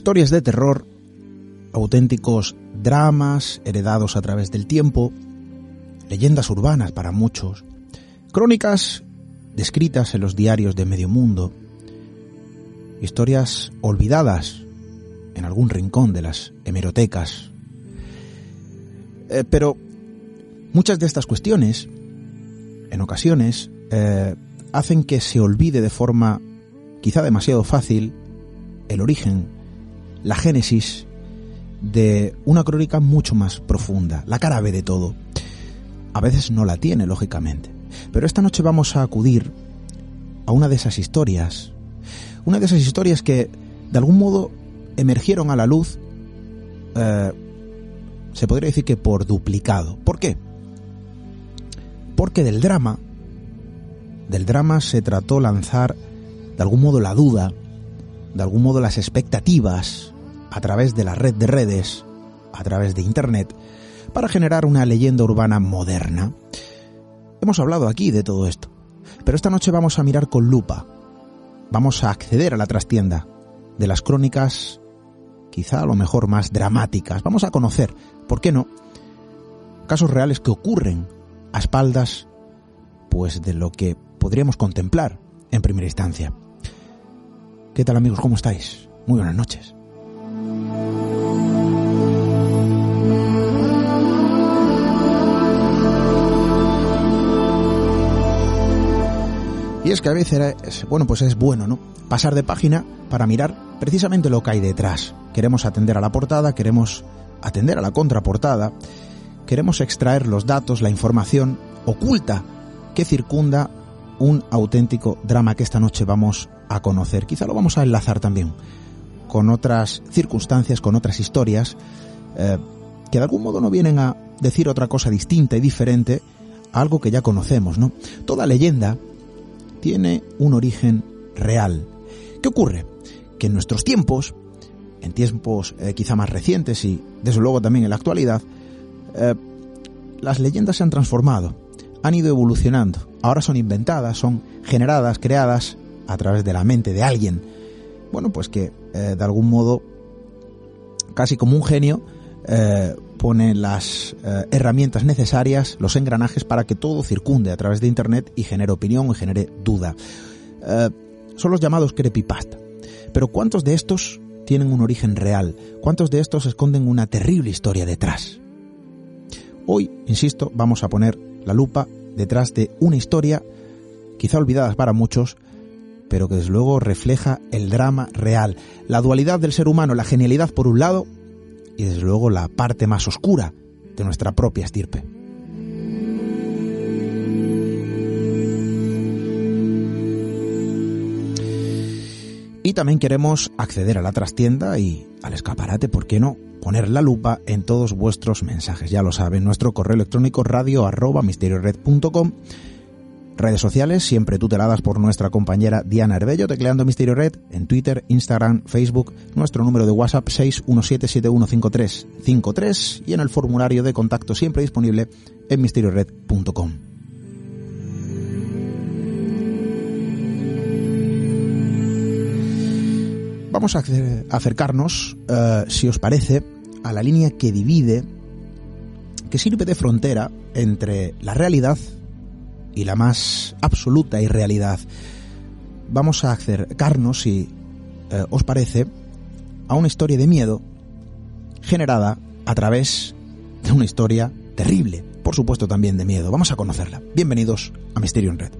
Historias de terror, auténticos dramas heredados a través del tiempo, leyendas urbanas para muchos, crónicas descritas en los diarios de medio mundo, historias olvidadas en algún rincón de las hemerotecas. Eh, pero muchas de estas cuestiones, en ocasiones, eh, hacen que se olvide de forma quizá demasiado fácil el origen la génesis de una crónica mucho más profunda, la cara B de todo. A veces no la tiene, lógicamente. Pero esta noche vamos a acudir a una de esas historias, una de esas historias que de algún modo emergieron a la luz, eh, se podría decir que por duplicado. ¿Por qué? Porque del drama, del drama se trató lanzar de algún modo la duda, de algún modo las expectativas a través de la red de redes, a través de Internet, para generar una leyenda urbana moderna. Hemos hablado aquí de todo esto, pero esta noche vamos a mirar con lupa, vamos a acceder a la trastienda de las crónicas quizá a lo mejor más dramáticas, vamos a conocer, ¿por qué no?, casos reales que ocurren a espaldas pues de lo que podríamos contemplar en primera instancia. ¿Qué tal amigos? ¿Cómo estáis? Muy buenas noches. Y es que a veces, bueno, pues es bueno, ¿no? Pasar de página para mirar precisamente lo que hay detrás. Queremos atender a la portada, queremos atender a la contraportada, queremos extraer los datos, la información oculta que circunda un auténtico drama que esta noche vamos a conocer. Quizá lo vamos a enlazar también con otras circunstancias, con otras historias, eh, que de algún modo no vienen a decir otra cosa distinta y diferente a algo que ya conocemos, ¿no? Toda leyenda tiene un origen real. ¿Qué ocurre? Que en nuestros tiempos, en tiempos eh, quizá más recientes y desde luego también en la actualidad, eh, las leyendas se han transformado, han ido evolucionando. Ahora son inventadas, son generadas, creadas a través de la mente de alguien. Bueno, pues que eh, de algún modo, casi como un genio, pone las eh, herramientas necesarias, los engranajes para que todo circunde a través de Internet y genere opinión y genere duda. Eh, son los llamados creepypasta. Pero ¿cuántos de estos tienen un origen real? ¿Cuántos de estos esconden una terrible historia detrás? Hoy, insisto, vamos a poner la lupa detrás de una historia, quizá olvidada para muchos, pero que desde luego refleja el drama real, la dualidad del ser humano, la genialidad por un lado y desde luego la parte más oscura de nuestra propia estirpe. Y también queremos acceder a la trastienda y al escaparate, ¿por qué no? Poner la lupa en todos vuestros mensajes. Ya lo saben, nuestro correo electrónico radio arroba Redes sociales siempre tuteladas por nuestra compañera Diana Herbello, tecleando Misterio Red en Twitter, Instagram, Facebook, nuestro número de WhatsApp 617715353 y en el formulario de contacto siempre disponible en misteriored.com. Vamos a acercarnos, uh, si os parece, a la línea que divide, que sirve de frontera entre la realidad y la más absoluta irrealidad. Vamos a acercarnos, si uh, os parece, a una historia de miedo generada a través de una historia terrible, por supuesto también de miedo. Vamos a conocerla. Bienvenidos a Misterio en Red.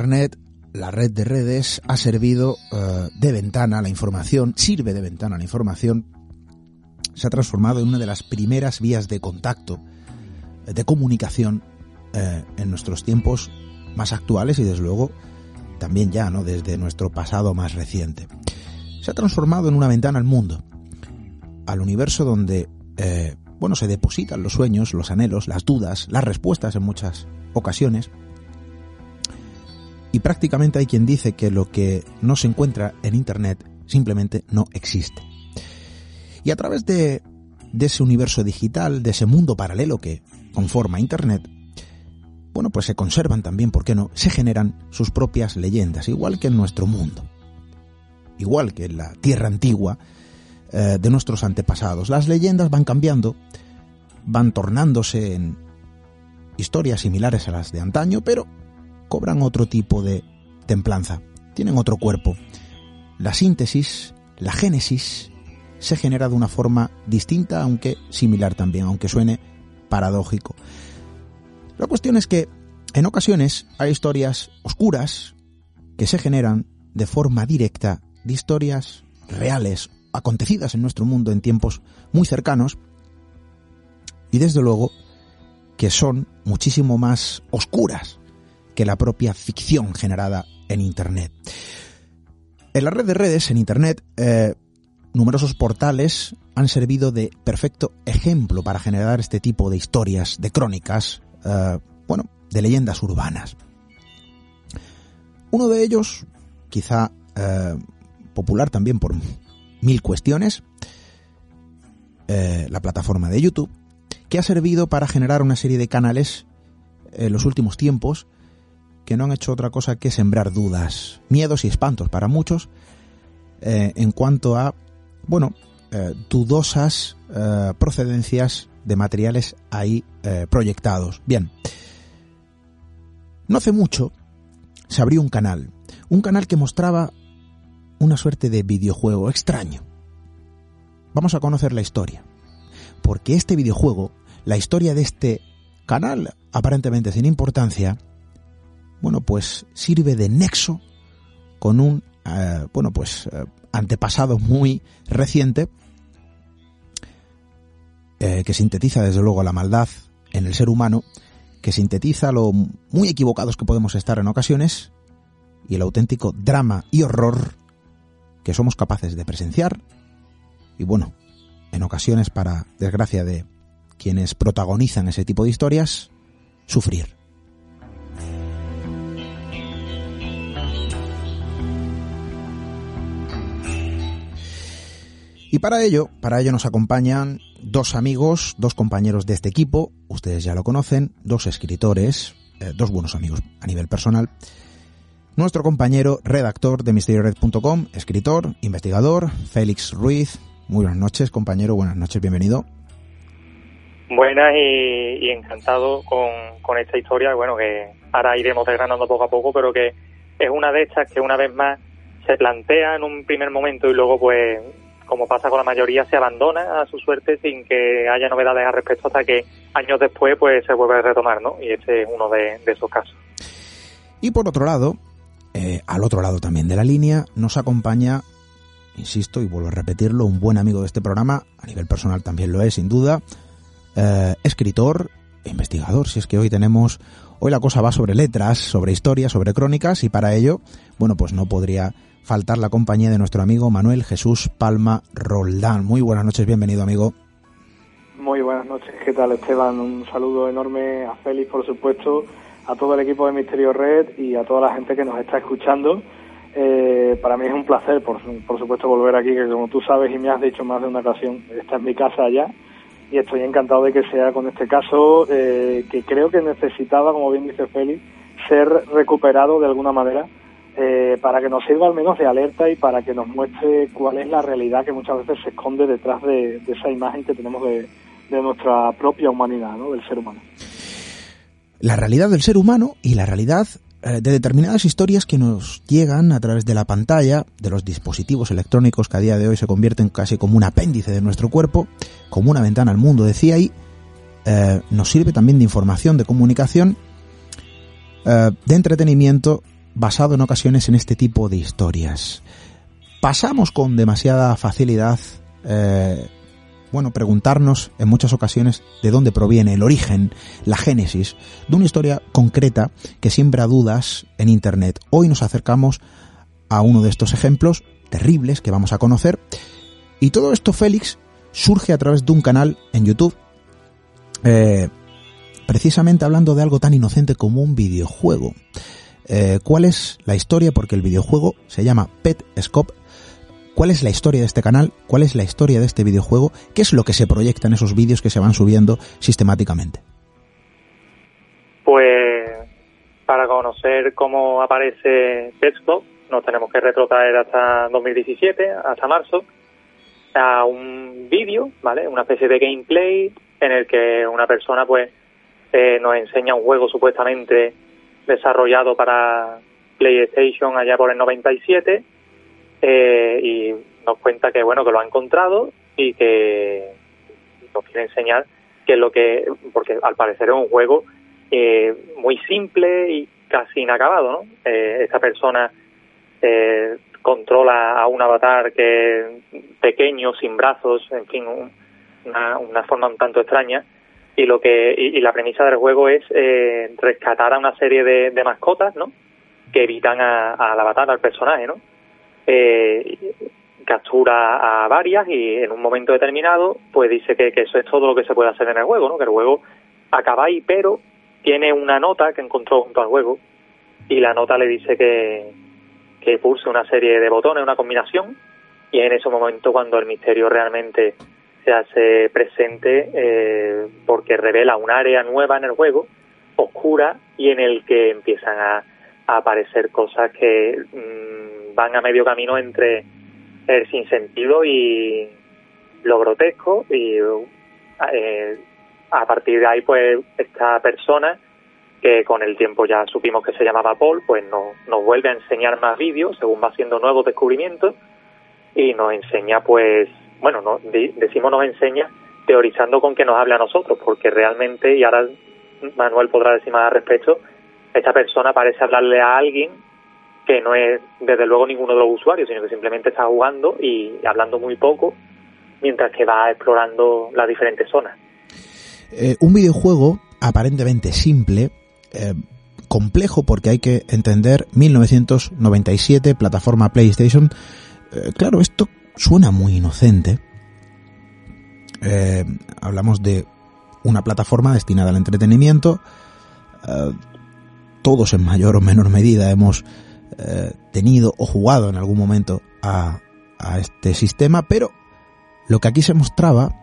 Internet, la red de redes, ha servido uh, de ventana a la información, sirve de ventana a la información, se ha transformado en una de las primeras vías de contacto, de comunicación eh, en nuestros tiempos más actuales y desde luego también ya, ¿no? Desde nuestro pasado más reciente. Se ha transformado en una ventana al mundo, al universo donde, eh, bueno, se depositan los sueños, los anhelos, las dudas, las respuestas en muchas ocasiones, y prácticamente hay quien dice que lo que no se encuentra en Internet simplemente no existe. Y a través de, ese universo digital, de ese mundo paralelo que conforma Internet, bueno, pues se conservan también, ¿por qué no? Se generan sus propias leyendas, igual que en nuestro mundo, igual que en la tierra antigua eh, de nuestros antepasados. Las leyendas van cambiando, van tornándose en historias similares a las de antaño, pero cobran otro tipo de templanza, tienen otro cuerpo. La síntesis, la génesis, se genera de una forma distinta, aunque similar también, aunque suene paradójico. La cuestión es que en ocasiones hay historias oscuras que se generan de forma directa de historias reales, acontecidas en nuestro mundo en tiempos muy cercanos, y desde luego que son muchísimo más oscuras que la propia ficción generada en Internet. En la red de redes, en Internet, eh, numerosos portales han servido de perfecto ejemplo para generar este tipo de historias, de crónicas, eh, bueno, de leyendas urbanas. Uno de ellos, quizá eh, popular también por mil cuestiones, la plataforma de YouTube, que ha servido para generar una serie de canales en los últimos tiempos que no han hecho otra cosa que sembrar dudas, miedos y espantos para muchos eh, en cuanto a, bueno, eh, dudosas eh, procedencias de materiales ahí proyectados. Bien, no hace mucho se abrió un canal, un canal que mostraba una suerte de videojuego extraño. Vamos a conocer la historia, porque este videojuego, la historia de este canal aparentemente sin importancia, bueno, pues sirve de nexo con un, eh, bueno, pues eh, antepasado muy reciente eh, que sintetiza desde luego la maldad en el ser humano, que sintetiza lo muy equivocados que podemos estar en ocasiones y el auténtico drama y horror que somos capaces de presenciar y bueno, en ocasiones para desgracia de quienes protagonizan ese tipo de historias, sufrir. Y para ello, para ello nos acompañan dos amigos, dos compañeros de este equipo, ustedes ya lo conocen, dos escritores, eh, dos buenos amigos a nivel personal. Nuestro compañero redactor de misteriored.com, escritor, investigador, Félix Ruiz. Muy buenas noches, compañero, buenas noches, bienvenido. Buenas y, encantado con, con, esta historia, bueno, que ahora iremos desgranando poco a poco, pero que es una de estas que una vez más se plantea en un primer momento y luego pues como pasa con la mayoría, se abandona a su suerte sin que haya novedades al respecto hasta que años después pues se vuelve a retomar, ¿no? Y este es uno de, esos casos. Y por otro lado, eh, al otro lado también de la línea, nos acompaña, insisto y vuelvo a repetirlo, un buen amigo de este programa, a nivel personal también lo es, sin duda, eh, escritor e investigador, si es que hoy tenemos, hoy la cosa va sobre letras, sobre historias, sobre crónicas, y para ello, bueno, pues no podría faltar la compañía de nuestro amigo Manuel Jesús Palma Roldán. Muy buenas noches, bienvenido amigo. Muy buenas noches, ¿qué tal Esteban? Un saludo enorme a Félix, por supuesto, a todo el equipo de Misterio Red y a toda la gente que nos está escuchando. Eh, para mí es un placer, por, por supuesto, volver aquí, que como tú sabes y me has dicho más de una ocasión, esta es mi casa allá y estoy encantado de que sea con este caso eh, que creo que necesitaba, como bien dice Félix, ser recuperado de alguna manera eh, para que nos sirva al menos de alerta y para que nos muestre cuál es la realidad que muchas veces se esconde detrás de, esa imagen que tenemos de, nuestra propia humanidad, ¿no? del ser humano. La realidad del ser humano y la realidad eh, de determinadas historias que nos llegan a través de la pantalla, de los dispositivos electrónicos que a día de hoy se convierten casi como un apéndice de nuestro cuerpo, como una ventana al mundo, decía ahí, eh, nos sirve también de información, de comunicación, de entretenimiento basado en ocasiones en este tipo de historias. Pasamos con demasiada facilidad, eh, bueno, preguntarnos en muchas ocasiones de dónde proviene el origen, la génesis de una historia concreta que siembra dudas en Internet. Hoy nos acercamos a uno de estos ejemplos terribles que vamos a conocer. Y todo esto, Félix, surge a través de un canal en YouTube, eh, precisamente hablando de algo tan inocente como un videojuego. Eh, cuál es la historia, porque el videojuego se llama Pet Scope. ¿Cuál es la historia de este canal? ¿Cuál es la historia de este videojuego? ¿Qué es lo que se proyecta en esos vídeos que se van subiendo sistemáticamente? Pues para conocer cómo aparece Petscope nos tenemos que retrotraer hasta 2017, hasta marzo, a un vídeo, ¿vale? Una especie de gameplay en el que una persona pues eh, nos enseña un juego supuestamente desarrollado para PlayStation allá por el 97 eh, y nos cuenta que bueno que lo ha encontrado y que nos quiere enseñar que es lo que porque al parecer es un juego eh, muy simple y casi inacabado no eh, esta persona eh, controla a un avatar que pequeño sin brazos en fin una, una forma un tanto extraña y lo que y, la premisa del juego es eh, rescatar a una serie de, mascotas no que evitan a, la batalla al personaje no eh, captura a varias y en un momento determinado pues dice que, eso es todo lo que se puede hacer en el juego no que el juego acaba ahí pero tiene una nota que encontró junto al juego y la nota le dice que que pulse una serie de botones una combinación y en ese momento cuando el misterio realmente se hace presente eh, porque revela un área nueva en el juego, oscura, y en el que empiezan a, aparecer cosas que mm, van a medio camino entre el sinsentido y lo grotesco y eh, a partir de ahí pues esta persona que con el tiempo ya supimos que se llamaba Paul pues nos, nos vuelve a enseñar más vídeos según va haciendo nuevos descubrimientos y nos enseña pues bueno, no, decimos nos enseña teorizando con que nos hable a nosotros, porque realmente, y ahora Manuel podrá decir más al respecto, esta persona parece hablarle a alguien que no es desde luego ninguno de los usuarios, sino que simplemente está jugando y hablando muy poco mientras que va explorando las diferentes zonas. Eh, un videojuego aparentemente simple, eh, complejo porque hay que entender 1997, plataforma PlayStation. Eh, claro, esto suena muy inocente. Eh, hablamos de una plataforma destinada al entretenimiento. Eh, todos en mayor o menor medida hemos eh, tenido o jugado en algún momento a, a, este sistema, pero lo que aquí se mostraba,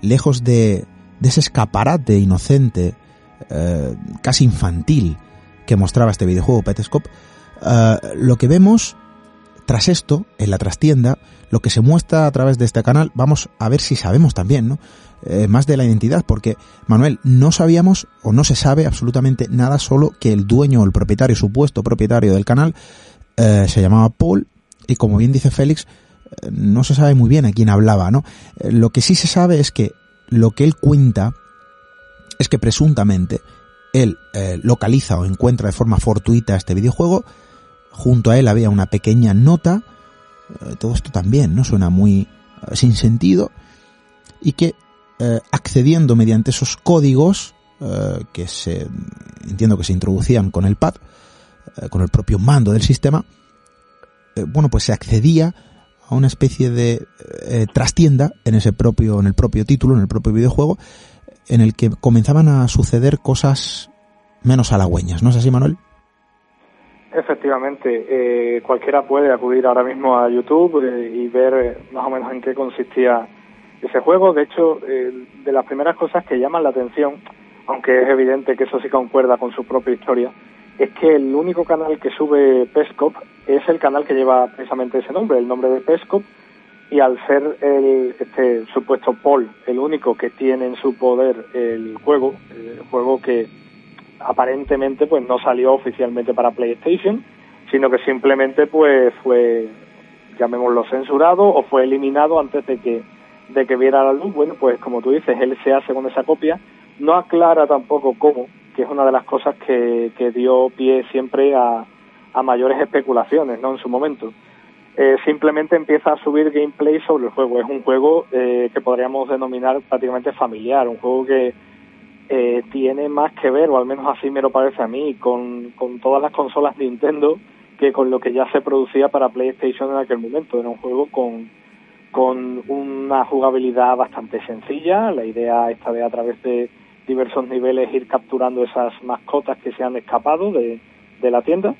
lejos de, de ese escaparate inocente, casi infantil, que mostraba este videojuego Petescope, lo que vemos tras esto, en la trastienda, lo que se muestra a través de este canal, vamos a ver si sabemos también, ¿no? Eh, más de la identidad, porque Manuel, no sabíamos o no se sabe absolutamente nada, solo que el dueño o el propietario, supuesto propietario del canal, eh, se llamaba Paul, y como bien dice Félix, eh, no se sabe muy bien a quién hablaba, ¿no? lo que sí se sabe es que lo que él cuenta es que presuntamente él localiza o encuentra de forma fortuita este videojuego, junto a él había una pequeña nota, todo esto también, ¿no? Suena muy sin sentido, y que eh, accediendo mediante esos códigos eh, que se entiendo que se introducían con el pad, eh, con el propio mando del sistema, bueno, pues se accedía a una especie de trastienda en ese propio, en el propio título, en el propio videojuego, en el que comenzaban a suceder cosas menos halagüeñas, ¿no es así, Manuel? Efectivamente, cualquiera puede acudir ahora mismo a YouTube y ver más o menos en qué consistía ese juego, de hecho, de las primeras cosas que llaman la atención, aunque es evidente que eso sí concuerda con su propia historia, es que el único canal que sube Pescop es el canal que lleva precisamente ese nombre, el nombre de Pescop, y al ser el, este supuesto Paul el único que tiene en su poder el juego, el juego que aparentemente pues no salió oficialmente para PlayStation, sino que simplemente pues fue, llamémoslo censurado o fue eliminado antes de que de que viera la luz, bueno, pues como tú dices, él se hace esa copia, no aclara tampoco cómo, que es una de las cosas que, que dio pie siempre a, a mayores especulaciones, ¿no? En su momento. Eh, simplemente empieza a subir gameplay sobre el juego. Es un juego eh, que podríamos denominar prácticamente familiar, un juego que eh, tiene más que ver, o al menos así me lo parece a mí, con, con todas las consolas Nintendo que con lo que ya se producía para PlayStation en aquel momento. Era un juego con, con una jugabilidad bastante sencilla. La idea esta de a través de diversos niveles ir capturando esas mascotas que se han escapado de, de la tienda.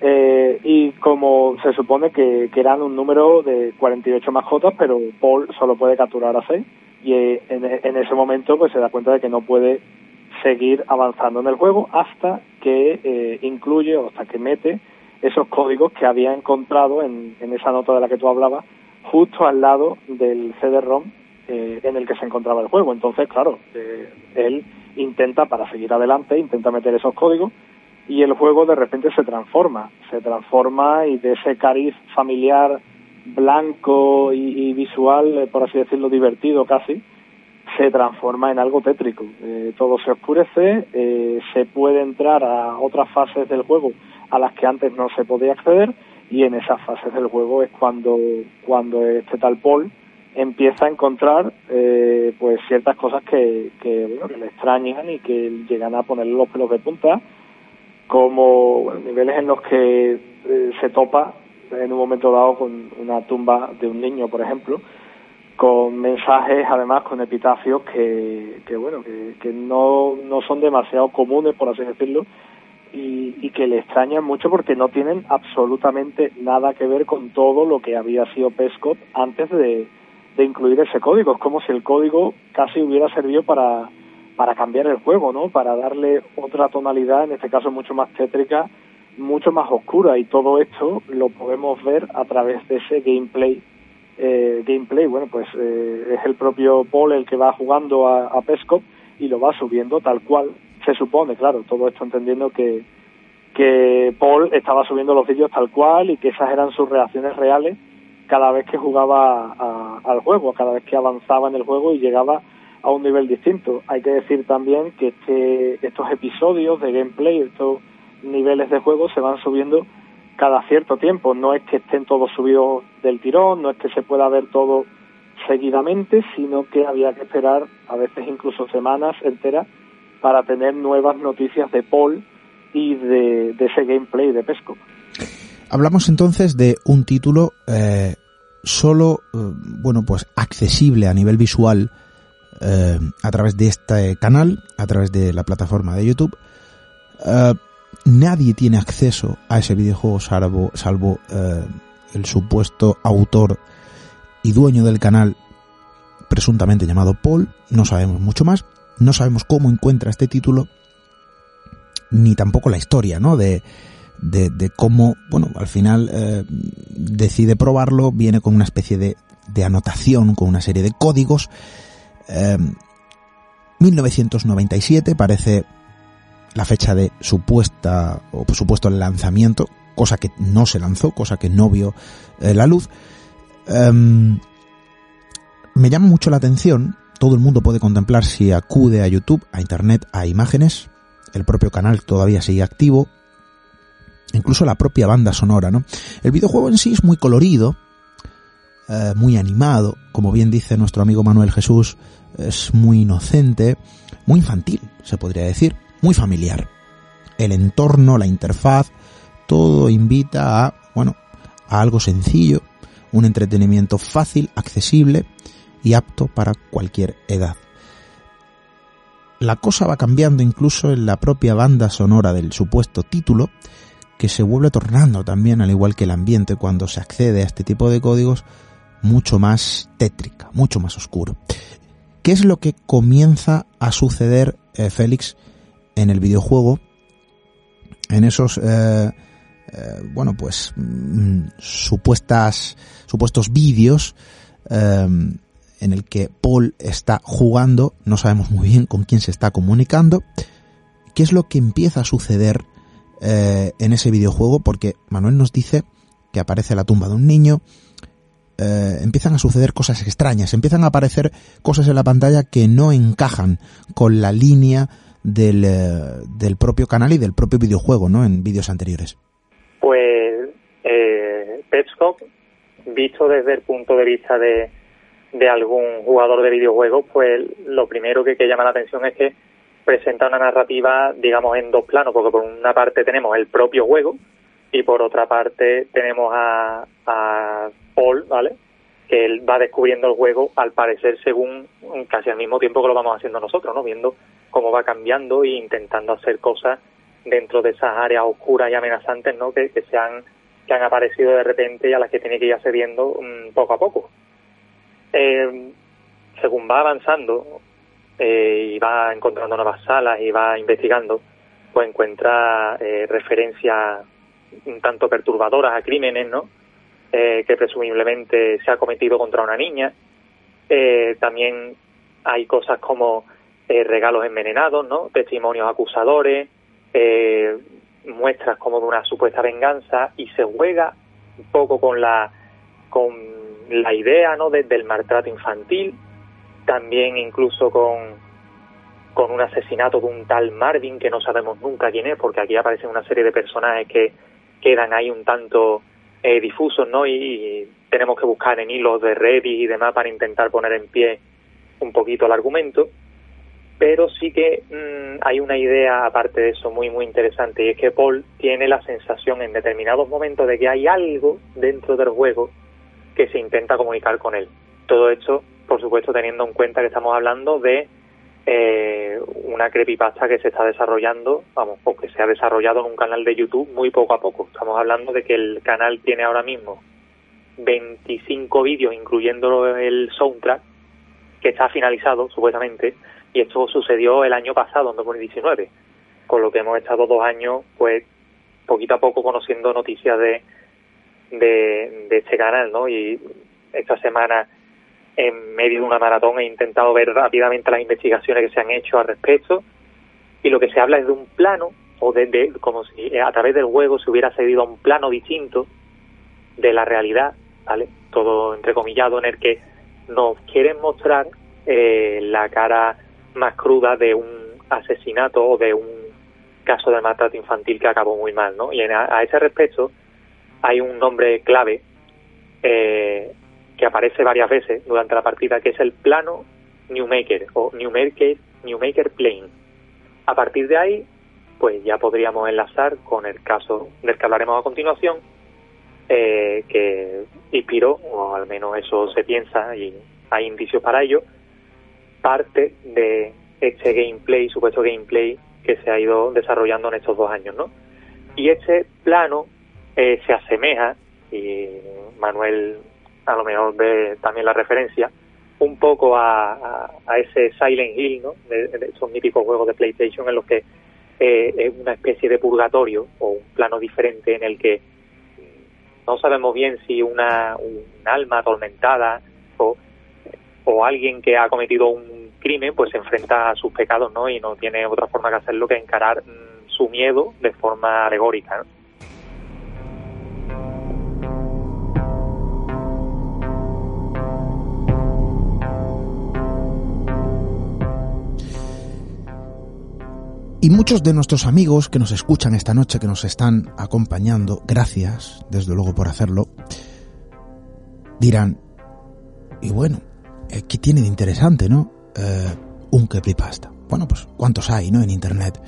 Eh, y como se supone que, que, eran un número de 48 mascotas, pero Paul solo puede capturar a 6 y eh, en, en, ese momento pues se da cuenta de que no puede seguir avanzando en el juego hasta que eh, incluye o hasta que mete esos códigos que había encontrado en, en esa nota de la que tú hablabas justo al lado del CD-ROM eh, en el que se encontraba el juego. Entonces, claro, eh, él intenta, para seguir adelante, intenta meter esos códigos y el juego de repente se transforma, se transforma y de ese cariz familiar blanco y, visual, eh, por así decirlo, divertido casi, se transforma en algo tétrico. todo se oscurece, se puede entrar a otras fases del juego a las que antes no se podía acceder y en esas fases del juego es cuando, cuando este tal Paul empieza a encontrar eh, pues ciertas cosas que, que le extrañan y que llegan a ponerle los pelos de punta, como niveles en los que eh, se topa en un momento dado con una tumba de un niño, por ejemplo, con mensajes además con epitafios que, que bueno que, no, no son demasiado comunes por así decirlo y, que le extrañan mucho porque no tienen absolutamente nada que ver con todo lo que había sido Pescot antes de, incluir ese código. Es como si el código casi hubiera servido para, para cambiar el juego, ¿no? Para darle otra tonalidad, en este caso mucho más tétrica, mucho más oscura. Y todo esto lo podemos ver a través de ese gameplay. Eh, gameplay, bueno, pues eh, es el propio Paul el que va jugando a, a Pescot y lo va subiendo tal cual se supone, claro, todo esto entendiendo que, que Paul estaba subiendo los vídeos tal cual y que esas eran sus reacciones reales cada vez que jugaba al juego, cada vez que avanzaba en el juego y llegaba a un nivel distinto. Hay que decir también que este, estos episodios de gameplay, estos niveles de juego se van subiendo cada cierto tiempo. No es que estén todos subidos del tirón, no es que se pueda ver todo seguidamente, sino que había que esperar a veces incluso semanas enteras para tener nuevas noticias de Paul y de, ese gameplay de Pesco. Hablamos entonces de un título eh, solo, eh, bueno, pues accesible a nivel visual eh, a través de este canal, a través de la plataforma de YouTube. Nadie tiene acceso a ese videojuego salvo, salvo el supuesto autor y dueño del canal presuntamente llamado Paul, no sabemos mucho más, no sabemos cómo encuentra este título, ni tampoco la historia, ¿no? De, de, cómo, bueno, al final eh, decide probarlo, viene con una especie de, de anotación, con una serie de códigos. 1997 em, parece la fecha de supuesta o supuesto lanzamiento, cosa que no se lanzó, cosa que no vio eh, la luz. Em, me llama mucho la atención, todo el mundo puede contemplar si acude a YouTube, a Internet, a imágenes, el propio canal todavía sigue activo, incluso la propia banda sonora, ¿no? El videojuego en sí es muy colorido, eh, muy animado, como bien dice nuestro amigo Manuel Jesús, es muy inocente, muy infantil, se podría decir, muy familiar. El entorno, la interfaz, todo invita a, bueno, a algo sencillo, un entretenimiento fácil, accesible y apto para cualquier edad. La cosa va cambiando incluso en la propia banda sonora del supuesto título, que se vuelve tornando también, al igual que el ambiente cuando se accede a este tipo de códigos, mucho más tétrica, mucho más oscuro. ¿Qué es lo que comienza a suceder, eh, Félix, en el videojuego? En esos, eh, eh, bueno, pues, mm, supuestas, supuestos vídeos en el que Paul está jugando, no sabemos muy bien con quién se está comunicando. ¿Qué es lo que empieza a suceder eh, en ese videojuego? Porque Manuel nos dice que aparece la tumba de un niño, eh, empiezan a suceder cosas extrañas, empiezan a aparecer cosas en la pantalla que no encajan con la línea del, eh, del propio canal y del propio videojuego, ¿no? En vídeos anteriores. Pues eh, visto desde el punto de vista de, de algún jugador de videojuegos, pues lo primero que, que llama la atención es que presenta una narrativa, digamos, en dos planos, porque por una parte tenemos el propio juego y por otra parte tenemos a, a Paul, ¿vale? Que él va descubriendo el juego, al parecer, según casi al mismo tiempo que lo vamos haciendo nosotros, ¿no? Viendo cómo va cambiando e intentando hacer cosas dentro de esas áreas oscuras y amenazantes, ¿no? Que, que se han, que han aparecido de repente y a las que tiene que ir accediendo um, poco a poco eh, según va avanzando eh, y va encontrando nuevas salas y va investigando, pues encuentra eh, referencias un tanto perturbadoras a crímenes, ¿no? Eh, que presumiblemente se ha cometido contra una niña. Eh, también hay cosas como eh, regalos envenenados, ¿no? Testimonios acusadores, eh, muestras como de una supuesta venganza y se juega un poco con la con la idea ¿no? desde el maltrato infantil, también incluso con, con un asesinato de un tal Marvin que no sabemos nunca quién es, porque aquí aparecen una serie de personajes que quedan ahí un tanto eh, difusos, ¿no? Y, tenemos que buscar en hilos de Reddit y demás para intentar poner en pie un poquito el argumento. Pero sí que mm, hay una idea, aparte de eso, muy, muy interesante, y es que Paul tiene la sensación en determinados momentos de que hay algo dentro del juego que se intenta comunicar con él. Todo esto, por supuesto, teniendo en cuenta que estamos hablando de eh, una creepypasta que se está desarrollando, vamos, o que se ha desarrollado en un canal de YouTube muy poco a poco. Estamos hablando de que el canal tiene ahora mismo 25 vídeos, incluyendo el soundtrack, que está finalizado, supuestamente, y esto sucedió el año pasado, en 2019, con lo que hemos estado dos años, pues, poquito a poco conociendo noticias de de, este canal, ¿no? Y esta semana, en medio de una maratón, he intentado ver rápidamente las investigaciones que se han hecho al respecto. Y lo que se habla es de un plano, o de, como si a través del juego se hubiera cedido a un plano distinto de la realidad, ¿vale? Todo entrecomillado, en el que nos quieren mostrar eh, la cara más cruda de un asesinato o de un caso de maltrato infantil que acabó muy mal, ¿no? Y a ese respecto, hay un nombre clave eh, que aparece varias veces durante la partida, que es el plano Newmaker o Newmaker, Newmaker Plane. A partir de ahí, pues ya podríamos enlazar con el caso del que hablaremos a continuación, eh, que inspiró, o al menos eso se piensa y hay indicios para ello, parte de este gameplay, supuesto gameplay que se ha ido desarrollando en estos dos años, ¿no? Y este plano eh, se asemeja, y Manuel a lo mejor ve también la referencia, un poco a, ese Silent Hill, ¿no? De, esos míticos juegos de PlayStation en los que eh, es una especie de purgatorio o un plano diferente en el que no sabemos bien si una un alma atormentada o, o alguien que ha cometido un crimen pues se enfrenta a sus pecados, ¿no? Y no tiene otra forma que hacerlo que encarar mm, su miedo de forma alegórica. Muchos de nuestros amigos que nos escuchan esta noche, que nos están acompañando, gracias, desde luego, por hacerlo, dirán, y bueno, eh, ¿qué tiene de interesante, no? Eh, un creepypasta. Bueno, pues, ¿cuántos hay, no? En Internet.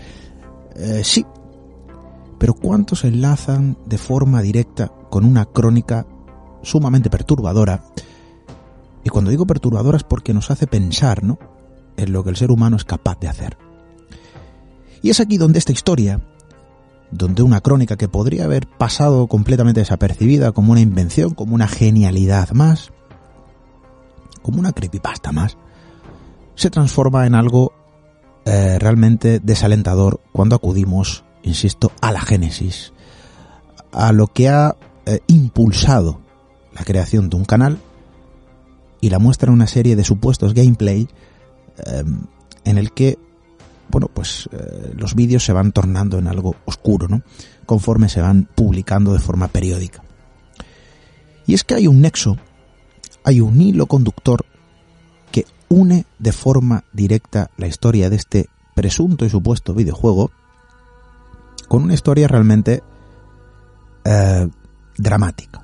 Eh, sí, pero ¿cuántos enlazan de forma directa con una crónica sumamente perturbadora? Y cuando digo perturbadora es porque nos hace pensar, ¿no? En lo que el ser humano es capaz de hacer. Y es aquí donde esta historia, donde una crónica que podría haber pasado completamente desapercibida como una invención, como una genialidad más, como una creepypasta más, se transforma en algo eh, realmente desalentador cuando acudimos, insisto, a la génesis, a lo que ha eh, impulsado la creación de un canal y la muestra en una serie de supuestos gameplay eh, en el que bueno, pues eh, los vídeos se van tornando en algo oscuro, ¿no? Conforme se van publicando de forma periódica. Y es que hay un nexo, hay un hilo conductor que une de forma directa la historia de este presunto y supuesto videojuego con una historia realmente eh, dramática.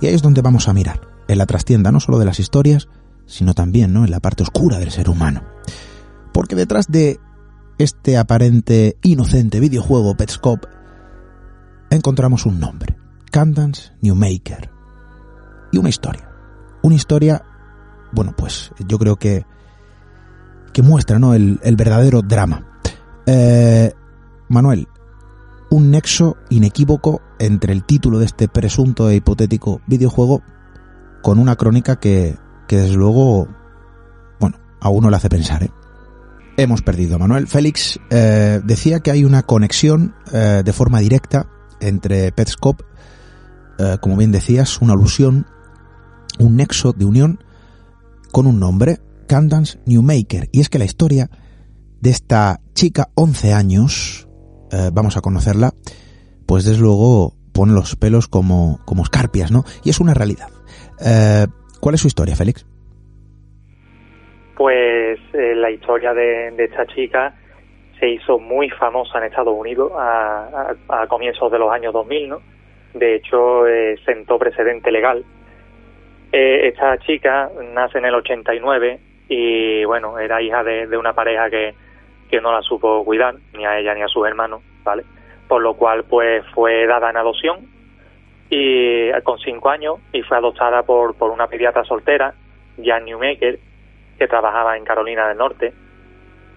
Y ahí es donde vamos a mirar, en la trastienda no solo de las historias, sino también ¿no? en la parte oscura del ser humano. Porque detrás de este aparente inocente videojuego Petscop, encontramos un nombre, Candance Newmaker, y una historia. Una historia, bueno, pues yo creo que, que muestra ¿no? el, verdadero drama. Eh, Manuel, un nexo inequívoco entre el título de este presunto e hipotético videojuego con una crónica que, que desde luego, bueno, a uno le hace pensar, ¿eh? Hemos perdido Manuel. Félix eh, decía que hay una conexión eh, de forma directa entre Petscop, eh, como bien decías, una alusión, un nexo de unión con un nombre, Candance Newmaker. Y es que la historia de esta chica, 11 años, vamos a conocerla, pues desde luego pone los pelos como, como escarpias, ¿no? Y es una realidad. ¿Cuál es su historia, Félix? Pues eh, la historia de, esta chica se hizo muy famosa en Estados Unidos a, comienzos de los años 2000, ¿no? De hecho, eh, sentó precedente legal. Eh, esta chica nace en el 89 y, bueno, era hija de, una pareja que, que no la supo cuidar, ni a ella ni a sus hermanos, ¿vale? Por lo cual, pues, fue dada en adopción y con cinco años y fue adoptada por, por una pediatra soltera, Jan Newmaker, que trabajaba en Carolina del Norte.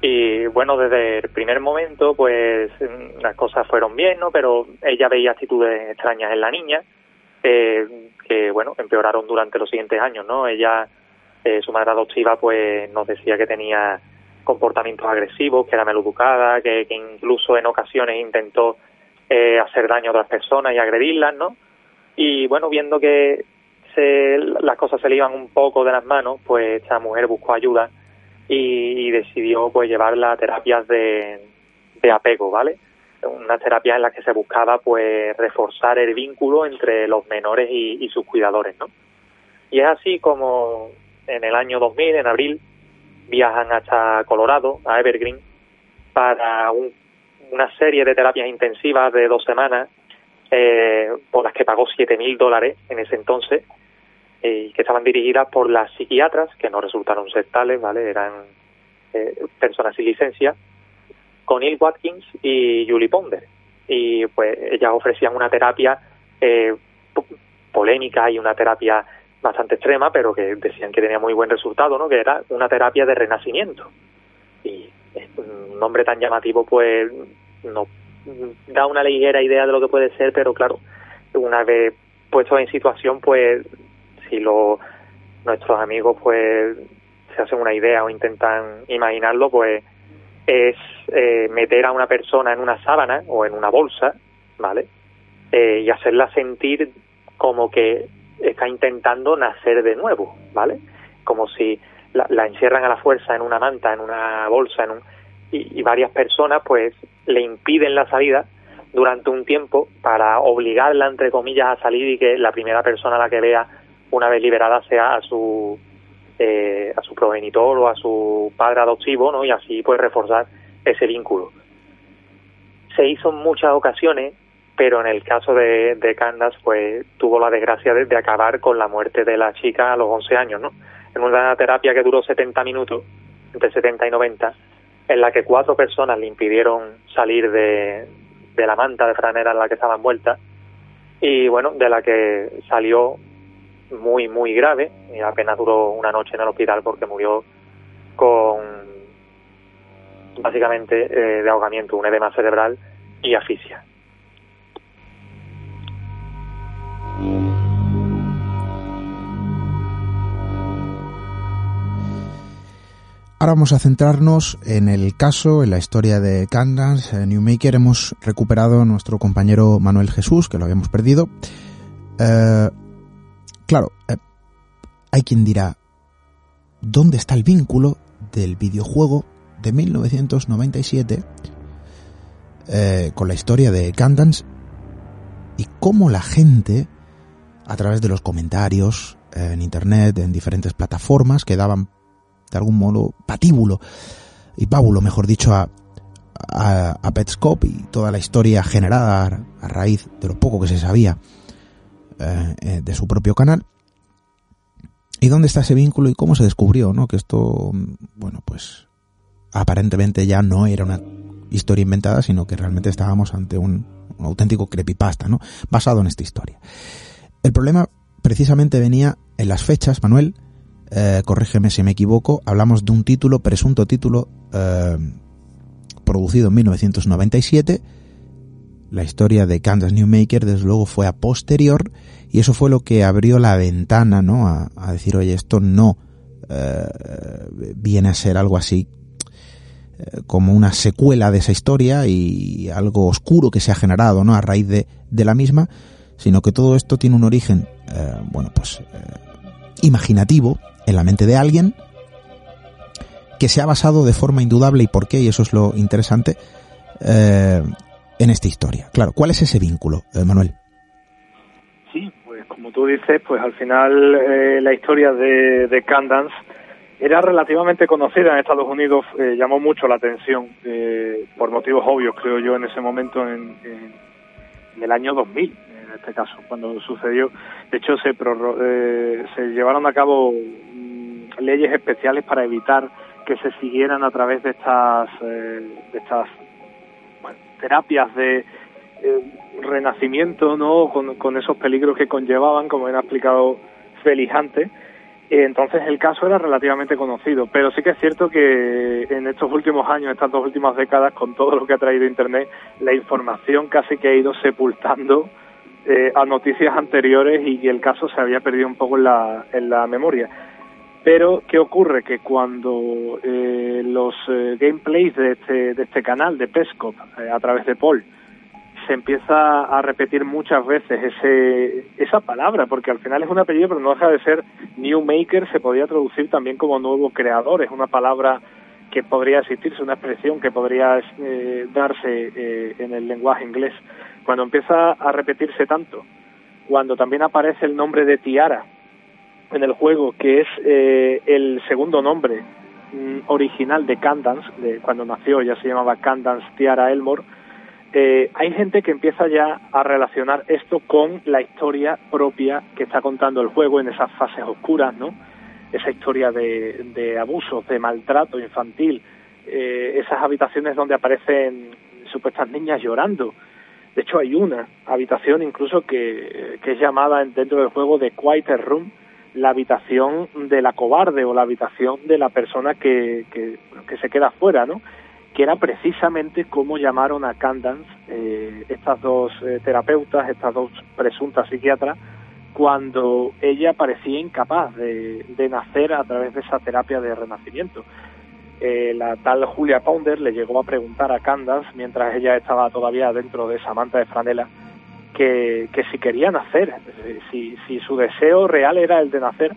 Y bueno, desde el primer momento, pues mm, las cosas fueron bien, ¿no? Pero ella veía actitudes extrañas en la niña, eh, que bueno, empeoraron durante los siguientes años, ¿no? Ella, eh, su madre adoptiva, pues nos decía que tenía comportamientos agresivos, que era meluducada, que, que incluso en ocasiones intentó eh, hacer daño a otras personas y agredirlas, ¿no? Y bueno, viendo que las cosas se le iban un poco de las manos, pues esta mujer buscó ayuda y, decidió pues llevarla a terapias de, apego, ¿vale? Una terapia en la que se buscaba pues reforzar el vínculo entre los menores y, sus cuidadores, ¿no? Y es así como en el año 2000, en abril, viajan hasta Colorado, a Evergreen, para una serie de terapias intensivas de dos semanas, eh, por las que pagó siete mil dólares en ese entonces, eh, que estaban dirigidas por las psiquiatras, que no resultaron ser tales, ¿vale? Eran eh, personas sin licencia, con Neil Watkins y Julie Ponder. Y pues ellas ofrecían una terapia eh, polémica y una terapia bastante extrema, pero que decían que tenía muy buen resultado, ¿no? Que era una terapia de renacimiento. Y un nombre tan llamativo, pues, no da una ligera idea de lo que puede ser, pero claro, una vez puesto en situación, pues si lo nuestros amigos pues se hacen una idea o intentan imaginarlo, pues es eh, meter a una persona en una sábana o en una bolsa, ¿vale? Eh, y hacerla sentir como que está intentando nacer de nuevo, ¿vale? Como si la, encierran a la fuerza en una manta, en una bolsa, en un, y, varias personas pues le impiden la salida durante un tiempo para obligarla, entre comillas, a salir y que la primera persona la que vea una vez liberada sea a su eh, a su progenitor o a su padre adoptivo, ¿no? Y así pues reforzar ese vínculo. Se hizo en muchas ocasiones, pero en el caso de, de Candace, pues tuvo la desgracia de, acabar con la muerte de la chica a los 11 años, ¿no? En una terapia que duró 70 minutos, entre 70 y 90, en la que cuatro personas le impidieron salir de, de la manta de franera en la que estaba envuelta y bueno, de la que salió muy, muy grave y apenas duró una noche en el hospital porque murió con básicamente eh, de ahogamiento, un edema cerebral y asfixia. Ahora vamos a centrarnos en el caso, en la historia de Candance Newmaker. Hemos recuperado a nuestro compañero Manuel Jesús, que lo habíamos perdido. Eh, claro, eh, hay quien dirá, ¿dónde está el vínculo del videojuego de 1997 eh, con la historia de Candance y cómo la gente, a través de los comentarios en internet, en diferentes plataformas, que daban de algún modo patíbulo y pábulo, mejor dicho, a, a, Petscope y toda la historia generada a, raíz de lo poco que se sabía eh, eh, de su propio canal. ¿Y dónde está ese vínculo y cómo se descubrió, no? Que esto, bueno, pues aparentemente ya no era una historia inventada, sino que realmente estábamos ante un, auténtico creepypasta, ¿no? Basado en esta historia. El problema precisamente venía en las fechas, Manuel, eh, corrígeme si me equivoco, hablamos de un título, presunto título, producido en 1997. La historia de Kansas Newmaker, desde luego, fue a posterior, y eso fue lo que abrió la ventana, ¿no? A, decir, oye, esto no eh, viene a ser algo así como una secuela de esa historia y algo oscuro que se ha generado, ¿no? A raíz de, de la misma, sino que todo esto tiene un origen, bueno, pues imaginativo, en la mente de alguien que se ha basado de forma indudable y por qué, y eso es lo interesante, eh, en esta historia. Claro, ¿cuál es ese vínculo, eh, Manuel? Sí, pues como tú dices, pues al final eh, la historia de, de Candance era relativamente conocida en Estados Unidos, llamó mucho la atención, por motivos obvios, creo yo, en ese momento, en, en el año 2000, en este caso, cuando sucedió. De hecho, se, se llevaron a cabo leyes especiales para evitar que se siguieran a través de estas, eh, de estas terapias de eh, renacimiento, ¿no? Con, esos peligros que conllevaban, como ha explicado Félix antes. Entonces el caso era relativamente conocido, pero sí que es cierto que en estos últimos años, estas dos últimas décadas, con todo lo que ha traído Internet, la información casi que ha ido sepultando eh, a noticias anteriores y el caso se había perdido un poco en la, en la memoria. Pero, ¿qué ocurre? Que cuando eh, los eh, gameplays de este, de este canal, de Pescop, eh, a través de Paul, se empieza a repetir muchas veces ese, esa palabra, porque al final es un apellido, pero no deja de ser New Maker, se podría traducir también como nuevo creador, es una palabra que podría existirse, una expresión que podría darse en el lenguaje inglés. Cuando empieza a repetirse tanto, cuando también aparece el nombre de Tiara, en el juego, que es eh, el segundo nombre mm, original de Candance, de cuando nació ya se llamaba Candance Tiara Elmore, eh, hay gente que empieza ya a relacionar esto con la historia propia que está contando el juego en esas fases oscuras, ¿no? Esa historia de, de abusos, de maltrato infantil, eh, esas habitaciones donde aparecen supuestas niñas llorando. De hecho, hay una habitación incluso que, que es llamada dentro del juego de Quieter Room, la habitación de la cobarde o la habitación de la persona que, que, se queda fuera, ¿no? Que era precisamente como llamaron a Candance eh, estas dos eh, terapeutas, estas dos presuntas psiquiatras, cuando ella parecía incapaz de, nacer a través de esa terapia de renacimiento. Eh, la tal Julia Pounder le llegó a preguntar a Candace, mientras ella estaba todavía dentro de esa manta de franela, que, si quería nacer, si, si su deseo real era el de nacer,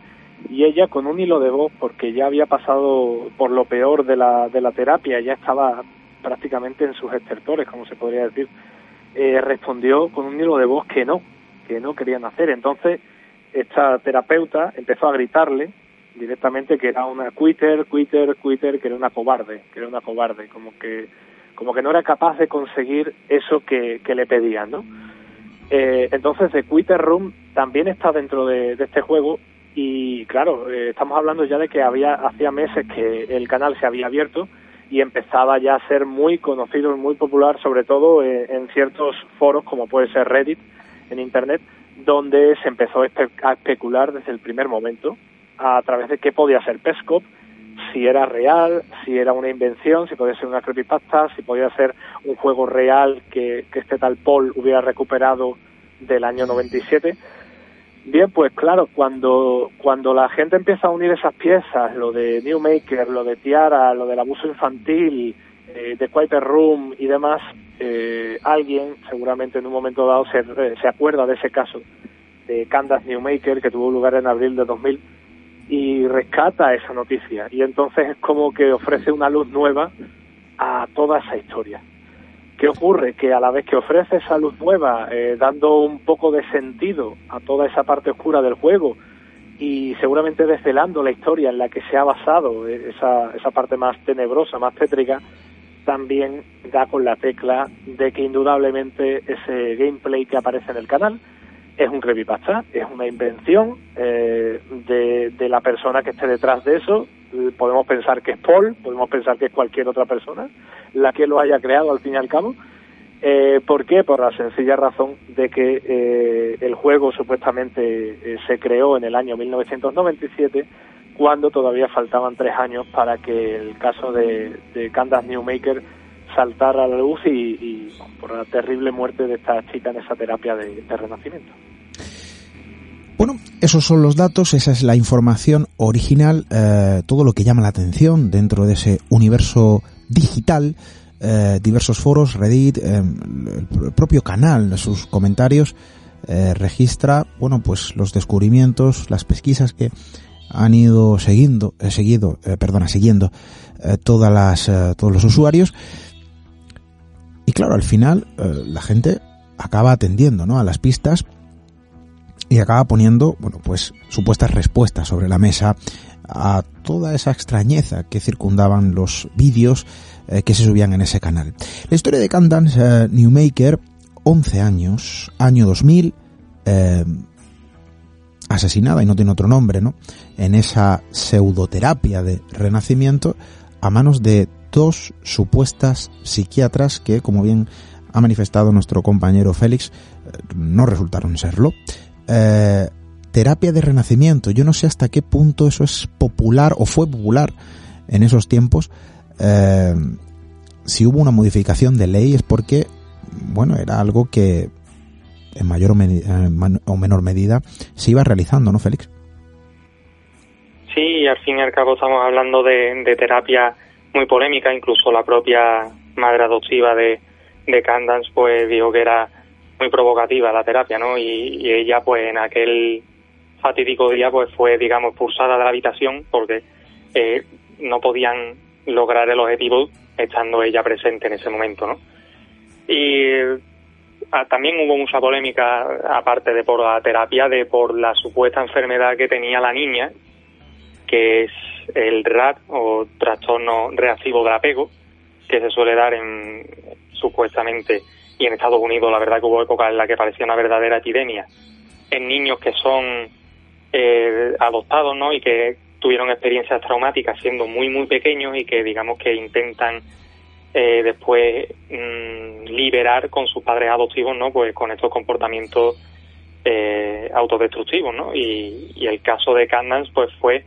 y ella con un hilo de voz, porque ya había pasado por lo peor de la, de la terapia, ya estaba prácticamente en sus estertores, como se podría decir, eh, respondió con un hilo de voz que no, que no querían hacer. Entonces, esta terapeuta empezó a gritarle directamente que era una quitter, quitter, quitter, que era una cobarde, que era una cobarde, como que como que no era capaz de conseguir eso que, que le pedían, ¿no? Eh, entonces, The Quitter Room también está dentro de, este juego y, claro, eh, estamos hablando ya de que había hacía meses que el canal se había abierto y empezaba ya a ser muy conocido y muy popular, sobre todo eh, en ciertos foros como puede ser Reddit en Internet, donde se empezó a especular desde el primer momento a través de qué podía ser Pescop, si era real, si era una invención, si podía ser una creepypasta, si podía ser un juego real que, que este tal Paul hubiera recuperado del año 97 Bien, pues claro, cuando, cuando la gente empieza a unir esas piezas, lo de New Maker, lo de Tiara, lo del abuso infantil, eh, de Quiet Room y demás, eh, alguien seguramente en un momento dado se, eh, se acuerda de ese caso de Candace Newmaker que tuvo lugar en abril de 2000 y rescata esa noticia y entonces es como que ofrece una luz nueva a toda esa historia. ¿Qué ocurre? Que a la vez que ofrece esa luz nueva, eh, dando un poco de sentido a toda esa parte oscura del juego y seguramente desvelando la historia en la que se ha basado eh, esa, esa parte más tenebrosa, más tétrica, también da con la tecla de que indudablemente ese gameplay que aparece en el canal es un creepypasta, es una invención eh, de, de la persona que esté detrás de eso. Podemos pensar que es Paul, podemos pensar que es cualquier otra persona, la que lo haya creado al fin y al cabo. Eh, ¿Por qué? Por la sencilla razón de que eh, el juego supuestamente eh, se creó en el año 1997, cuando todavía faltaban tres años para que el caso de, de Candace Newmaker saltara a la luz y, por la terrible muerte de esta chica en esa terapia de, renacimiento. Bueno, esos son los datos, esa es la información original, todo lo que llama la atención dentro de ese universo digital, eh, diversos foros, Reddit, eh, el propio canal, sus comentarios, eh, registra, bueno, pues los descubrimientos, las pesquisas que han ido siguiendo, seguido, perdona, siguiendo todas las, todos los usuarios. Y claro, al final la gente acaba atendiendo, ¿no? A las pistas y acaba poniendo, bueno, pues supuestas respuestas sobre la mesa a toda esa extrañeza que circundaban los vídeos eh, que se subían en ese canal. La historia de Candance eh, Newmaker, 11 años, año 2000, eh, asesinada y no tiene otro nombre, ¿no? En esa pseudoterapia de renacimiento a manos de dos supuestas psiquiatras que, como bien ha manifestado nuestro compañero Félix, no resultaron serlo. Eh, terapia de renacimiento. Yo no sé hasta qué punto eso es popular o fue popular en esos tiempos. Eh, si hubo una modificación de ley es porque, bueno, era algo que en mayor o, menor medida se iba realizando, ¿no, Félix? Sí, al fin y al cabo estamos hablando de, terapia muy polémica, incluso la propia madre adoptiva de, de Candance pues dijo que era muy provocativa la terapia, ¿no? y, ella pues en aquel fatídico día pues fue, digamos, expulsada de la habitación porque eh, no podían lograr el objetivo estando ella presente en ese momento, ¿no? Y ah, también hubo mucha polémica, aparte de por la terapia, de por la supuesta enfermedad que tenía la niña, que es el RAT o trastorno reactivo del apego, que se suele dar en supuestamente y en Estados Unidos la verdad que hubo época en la que parecía una verdadera epidemia en niños que son eh, adoptados, ¿no? Y que tuvieron experiencias traumáticas siendo muy, muy pequeños y que digamos que intentan eh, después mm, liberar con sus padres adoptivos, ¿no? Pues con estos comportamientos eh, autodestructivos, ¿no? Y, y, el caso de Candance, pues fue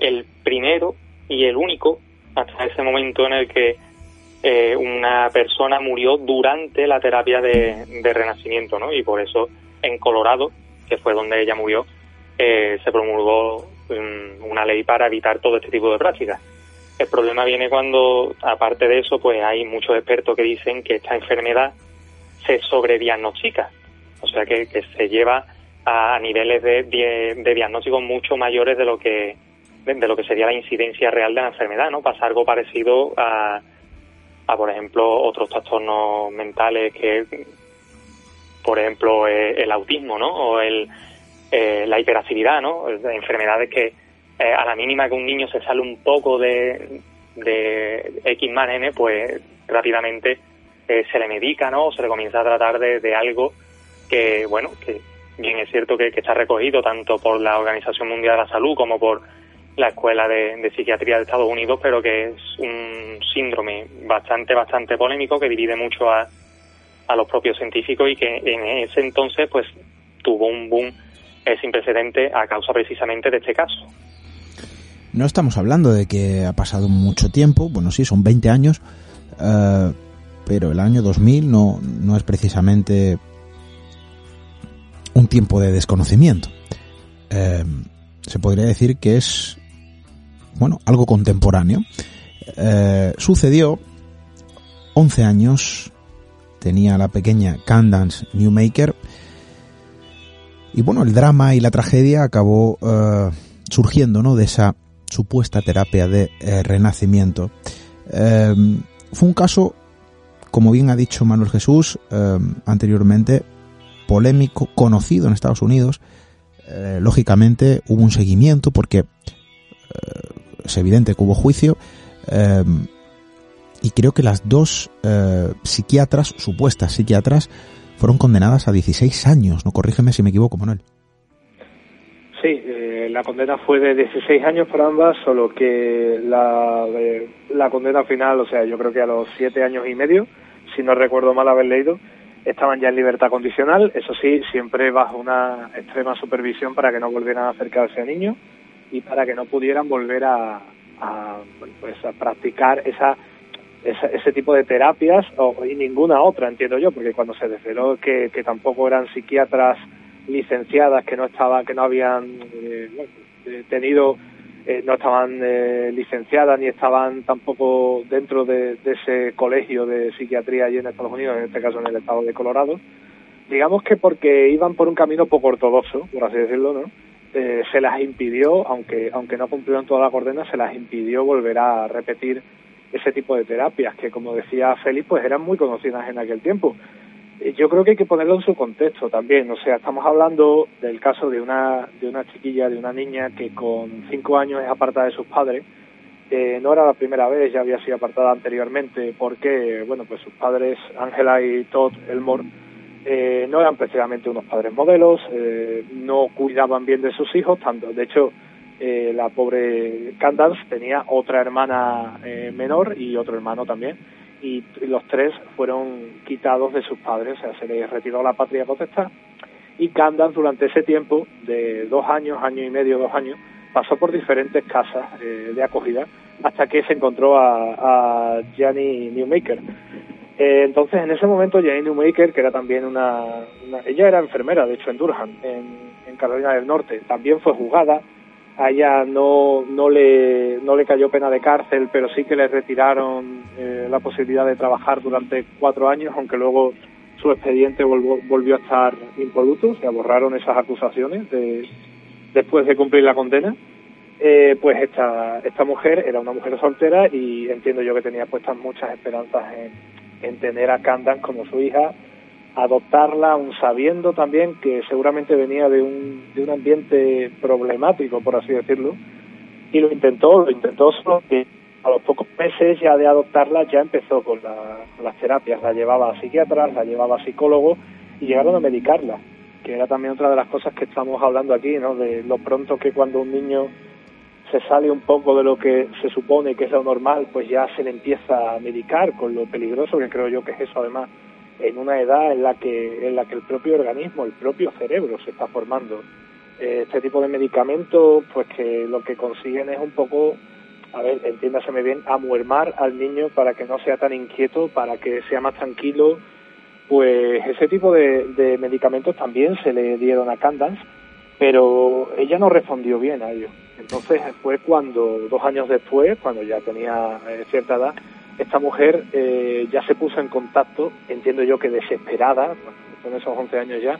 el primero y el único hasta ese momento en el que eh, una persona murió durante la terapia de, de renacimiento, ¿no? Y por eso en Colorado que fue donde ella murió, eh, se promulgó una ley para evitar todo este tipo de prácticas. El problema viene cuando, aparte de eso, pues hay muchos expertos que dicen que esta enfermedad se sobrediagnostica, o sea que, se lleva a, niveles de, de, diagnóstico mucho mayores de lo que de, lo que sería la incidencia real de la enfermedad, ¿no? Pasa algo parecido a, a por ejemplo, otros trastornos mentales que, por ejemplo, eh, el autismo, ¿no? O el, eh, la hiperactividad, ¿no? Enfermedades que eh, a la mínima que un niño se sale un poco de, de X más N, pues rápidamente se le medica, ¿no? O se le comienza a tratar de, algo que, bueno, que bien es cierto que, está recogido tanto por la Organización Mundial de la Salud como por la Escuela de, Psiquiatría de Estados Unidos, pero que es un síndrome bastante, bastante polémico que divide mucho a, a los propios científicos y que en ese entonces, pues, tuvo un boom sin precedente a causa precisamente de este caso. No estamos hablando de que ha pasado mucho tiempo, bueno, sí, son 20 años, eh, pero el año 2000 no, no es precisamente un tiempo de desconocimiento. Eh, se podría decir que es, bueno, algo contemporáneo. Eh, sucedió 11 años, tenía la pequeña Candance Newmaker, y bueno, el drama y la tragedia acabó uh, surgiendo ¿no? de esa supuesta terapia de eh, renacimiento. Um, fue un caso, como bien ha dicho Manuel Jesús um, anteriormente, polémico, conocido en Estados Unidos. Lógicamente hubo un seguimiento porque es evidente que hubo juicio um, y creo que las dos psiquiatras, supuestas psiquiatras, fueron condenadas a 16 años, ¿no? Corrígeme si me equivoco, Manuel. Sí, eh, la condena fue de 16 años para ambas, solo que la, eh, la condena final, o sea, yo creo que a los 7 años y medio, si no recuerdo mal haber leído, estaban ya en libertad condicional, eso sí, siempre bajo una extrema supervisión para que no volvieran a acercarse a niños y para que no pudieran volver a, a, pues, a practicar esa ese, tipo de terapias o, y ninguna otra, entiendo yo, porque cuando se desveló que, que tampoco eran psiquiatras licenciadas, que no estaban, que no habían eh, eh, tenido, eh, no estaban licenciadas ni estaban tampoco dentro de, ese colegio de psiquiatría allí en Estados Unidos, en este caso en el estado de Colorado, digamos que porque iban por un camino poco ortodoxo, por así decirlo, ¿no? Se las impidió, aunque aunque no cumplieron todas las órdenes, se las impidió volver a repetir ese tipo de terapias que, como decía Félix, pues eran muy conocidas en aquel tiempo. Yo creo que hay que ponerlo en su contexto también. O sea, estamos hablando del caso de una, de una chiquilla, de una niña que con cinco años es apartada de sus padres. Eh, no era la primera vez, ya había sido apartada anteriormente porque, bueno, pues sus padres, Angela y Todd Elmore, eh, no eran precisamente unos padres modelos, eh, no cuidaban bien de sus hijos, tanto, de hecho, eh, la pobre Candance tenía otra hermana eh, menor y otro hermano también, y los tres fueron quitados de sus padres, o sea, se les retiró la patria potestad, y Candance durante ese tiempo, de dos años, año y medio, dos años, pasó por diferentes casas eh, de acogida hasta que se encontró a, a Gianni Newmaker. Entonces, en ese momento, Gianni Newmaker, que era también una, Ella era enfermera, de hecho, en Durham, en, Carolina del Norte, también fue juzgada a ella no, no, le, no le cayó pena de cárcel, pero sí que le retiraron eh, la posibilidad de trabajar durante cuatro años, aunque luego su expediente volvió, a estar impoluto, se borraron esas acusaciones de, después de cumplir la condena. Eh, pues esta, esta mujer era una mujer soltera y entiendo yo que tenía puestas muchas esperanzas en, en tener a Candan como su hija adoptarla, aun sabiendo también que seguramente venía de un, de un ambiente problemático, por así decirlo, y lo intentó, lo intentó solo que a los pocos meses ya de adoptarla ya empezó con, las terapias, la llevaba a psiquiatras, la llevaba a psicólogos y llegaron a medicarla, que era también otra de las cosas que estamos hablando aquí, ¿no? De lo pronto que cuando un niño se sale un poco de lo que se supone que es lo normal, pues ya se le empieza a medicar con lo peligroso que creo yo que es eso además en una edad en la que en la que el propio organismo, el propio cerebro se está formando. Eh, este tipo de medicamentos, pues que lo que consiguen es un poco, a ver, entiéndaseme bien, amuermar al niño para que no sea tan inquieto, para que sea más tranquilo pues ese tipo de, medicamentos también se le dieron a Candance, pero ella no respondió bien a ello. Entonces fue cuando, dos años después, cuando ya tenía eh, cierta edad, esta mujer eh, ya se puso en contacto, entiendo yo que desesperada, con esos 11 años ya,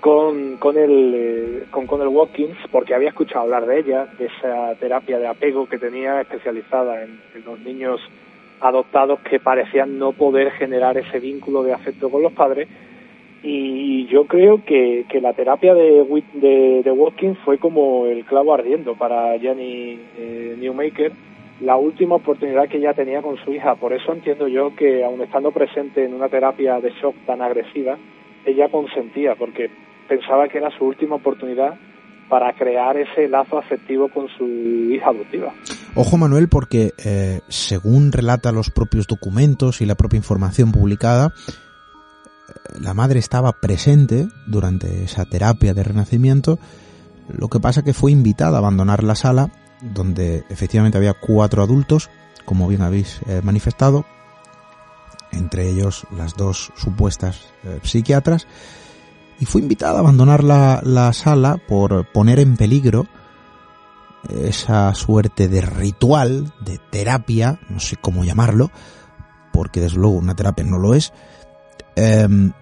con, con, el, eh, con, con el Watkins, porque había escuchado hablar de ella, de esa terapia de apego que tenía especializada en los niños adoptados que parecían no poder generar ese vínculo de afecto con los padres. Y yo creo que, que la terapia de, de, de Watkins fue como el clavo ardiendo para Jenny eh, Newmaker, la última oportunidad que ella tenía con su hija. Por eso entiendo yo que, aun estando presente en una terapia de shock tan agresiva, ella consentía, porque pensaba que era su última oportunidad para crear ese lazo afectivo con su hija adoptiva. Ojo Manuel, porque eh, según relata los propios documentos y la propia información publicada, la madre estaba presente durante esa terapia de renacimiento, lo que pasa que fue invitada a abandonar la sala, donde efectivamente había cuatro adultos, como bien habéis eh, manifestado, entre ellos las dos supuestas eh, psiquiatras, y fue invitada a abandonar la, la sala por poner en peligro esa suerte de ritual, de terapia, no sé cómo llamarlo, porque desde luego una terapia no lo es, em,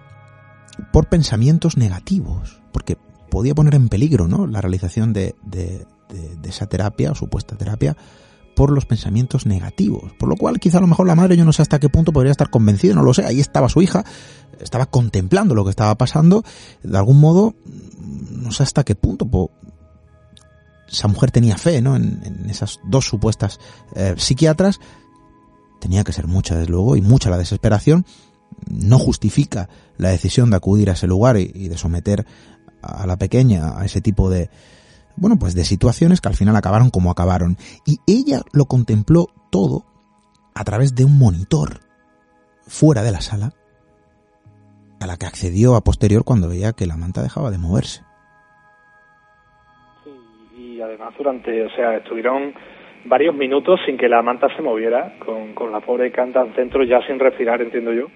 por pensamientos negativos, porque podía poner en peligro ¿no? la realización de, de, de, esa terapia o supuesta terapia por los pensamientos negativos. Por lo cual, quizá a lo mejor la madre, yo no sé hasta qué punto podría estar convencida, no lo sé. Ahí estaba su hija, estaba contemplando lo que estaba pasando. De algún modo, no sé hasta qué punto esa mujer tenía fe, ¿no? En, esas dos supuestas eh, psiquiatras. Tenía que ser mucha, desde luego, y mucha la desesperación. No justifica la decisión de acudir a ese lugar y de someter a la pequeña a ese tipo de, bueno, pues de situaciones que al final acabaron como acabaron. Y ella lo contempló todo a través de un monitor fuera de la sala, a la que accedió a posterior cuando veía que la manta dejaba de moverse. Sí, y además durante, o sea, estuvieron varios minutos sin que la manta se moviera, con, con la pobre canta al centro ya sin respirar, entiendo yo.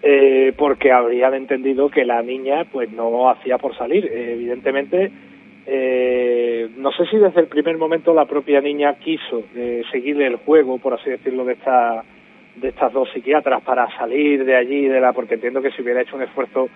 Eh, porque habrían entendido que la niña pues no hacía por salir. evidentemente eh, no sé si desde el primer momento la propia niña quiso eh, seguirle el juego, por así decirlo, de esta de estas dos psiquiatras para salir de allí, de la porque entiendo que si hubiera hecho un esfuerzo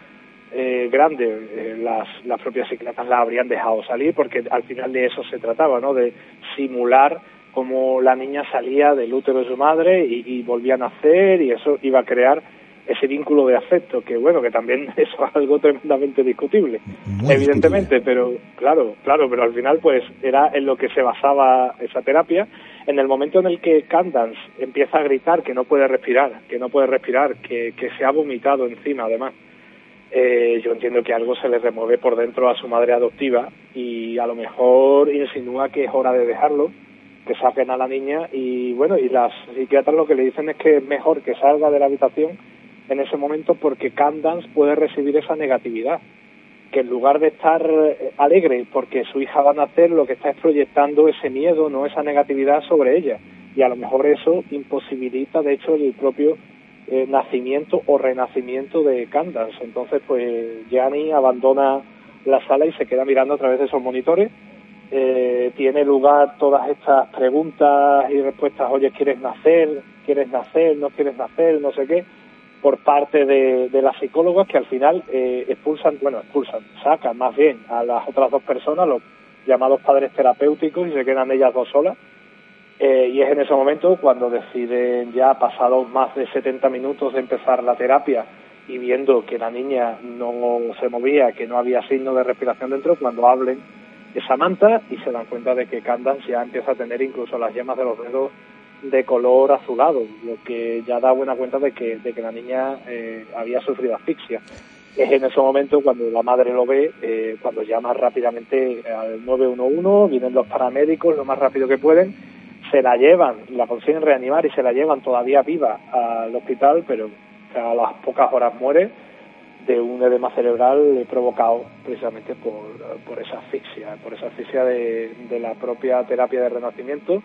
eh, grande, eh, las, las propias psiquiatras la habrían dejado salir, porque al final de eso se trataba, ¿no? De simular cómo la niña salía del útero de su madre y, y volvía a nacer y eso iba a crear ese vínculo de afecto, que bueno, que también eso es algo tremendamente discutible, evidentemente, pero claro, claro, pero al final pues era en lo que se basaba esa terapia. En el momento en el que Candance empieza a gritar que no puede respirar, que no puede respirar, que, que se ha vomitado encima además, eh, yo entiendo que algo se le remueve por dentro a su madre adoptiva y a lo mejor insinúa que es hora de dejarlo, que saquen a la niña y bueno, y las psiquiatras lo que le dicen es que es mejor que salga de la habitación en ese momento porque Candance puede recibir esa negatividad, que en lugar de estar eh, alegre porque su hija va a nacer, lo que está es proyectando ese miedo, no esa negatividad sobre ella. Y a lo mejor eso imposibilita, de hecho, el propio eh, nacimiento o renacimiento de Candance. Entonces, pues Gianni abandona la sala y se queda mirando a través de esos monitores. Eh, tiene lugar todas estas preguntas y respuestas, oye, ¿quieres nacer? ¿Quieres nacer? ¿No quieres nacer? No sé qué por parte de, de las psicólogas que al final eh, expulsan, bueno, expulsan, sacan más bien a las otras dos personas, los llamados padres terapéuticos, y se quedan ellas dos solas. Eh, y es en ese momento cuando deciden, ya pasados más de 70 minutos de empezar la terapia y viendo que la niña no se movía, que no había signo de respiración dentro, cuando hablen esa manta y se dan cuenta de que Candance ya empieza a tener incluso las yemas de los dedos de color azulado, lo que ya da buena cuenta de que, de que la niña eh, había sufrido asfixia. Es en ese momento cuando la madre lo ve, eh, cuando llama rápidamente al 911, vienen los paramédicos lo más rápido que pueden, se la llevan, la consiguen reanimar y se la llevan todavía viva al hospital, pero a las pocas horas muere de un edema cerebral provocado precisamente por, por esa asfixia, por esa asfixia de, de la propia terapia de renacimiento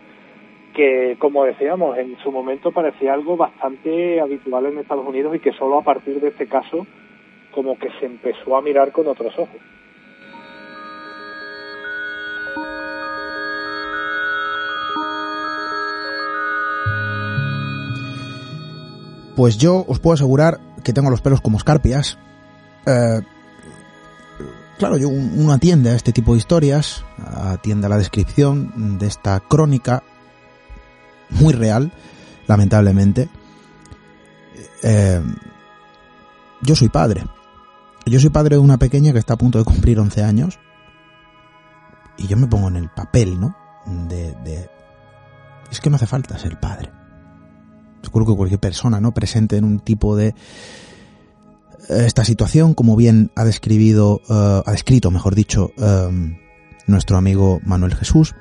que, como decíamos, en su momento parecía algo bastante habitual en Estados Unidos y que solo a partir de este caso como que se empezó a mirar con otros ojos. Pues yo os puedo asegurar que tengo los pelos como escarpias. Eh, claro, yo uno atiende a este tipo de historias, atiende a la descripción de esta crónica muy real, lamentablemente. Eh, yo soy padre. Yo soy padre de una pequeña que está a punto de cumplir 11 años. Y yo me pongo en el papel, ¿no? De, de... Es que no hace falta ser padre seguro que cualquier persona no presente en un tipo de eh, esta situación, como bien ha describido, eh, ha descrito, mejor dicho, nuestro amigo Manuel Jesús,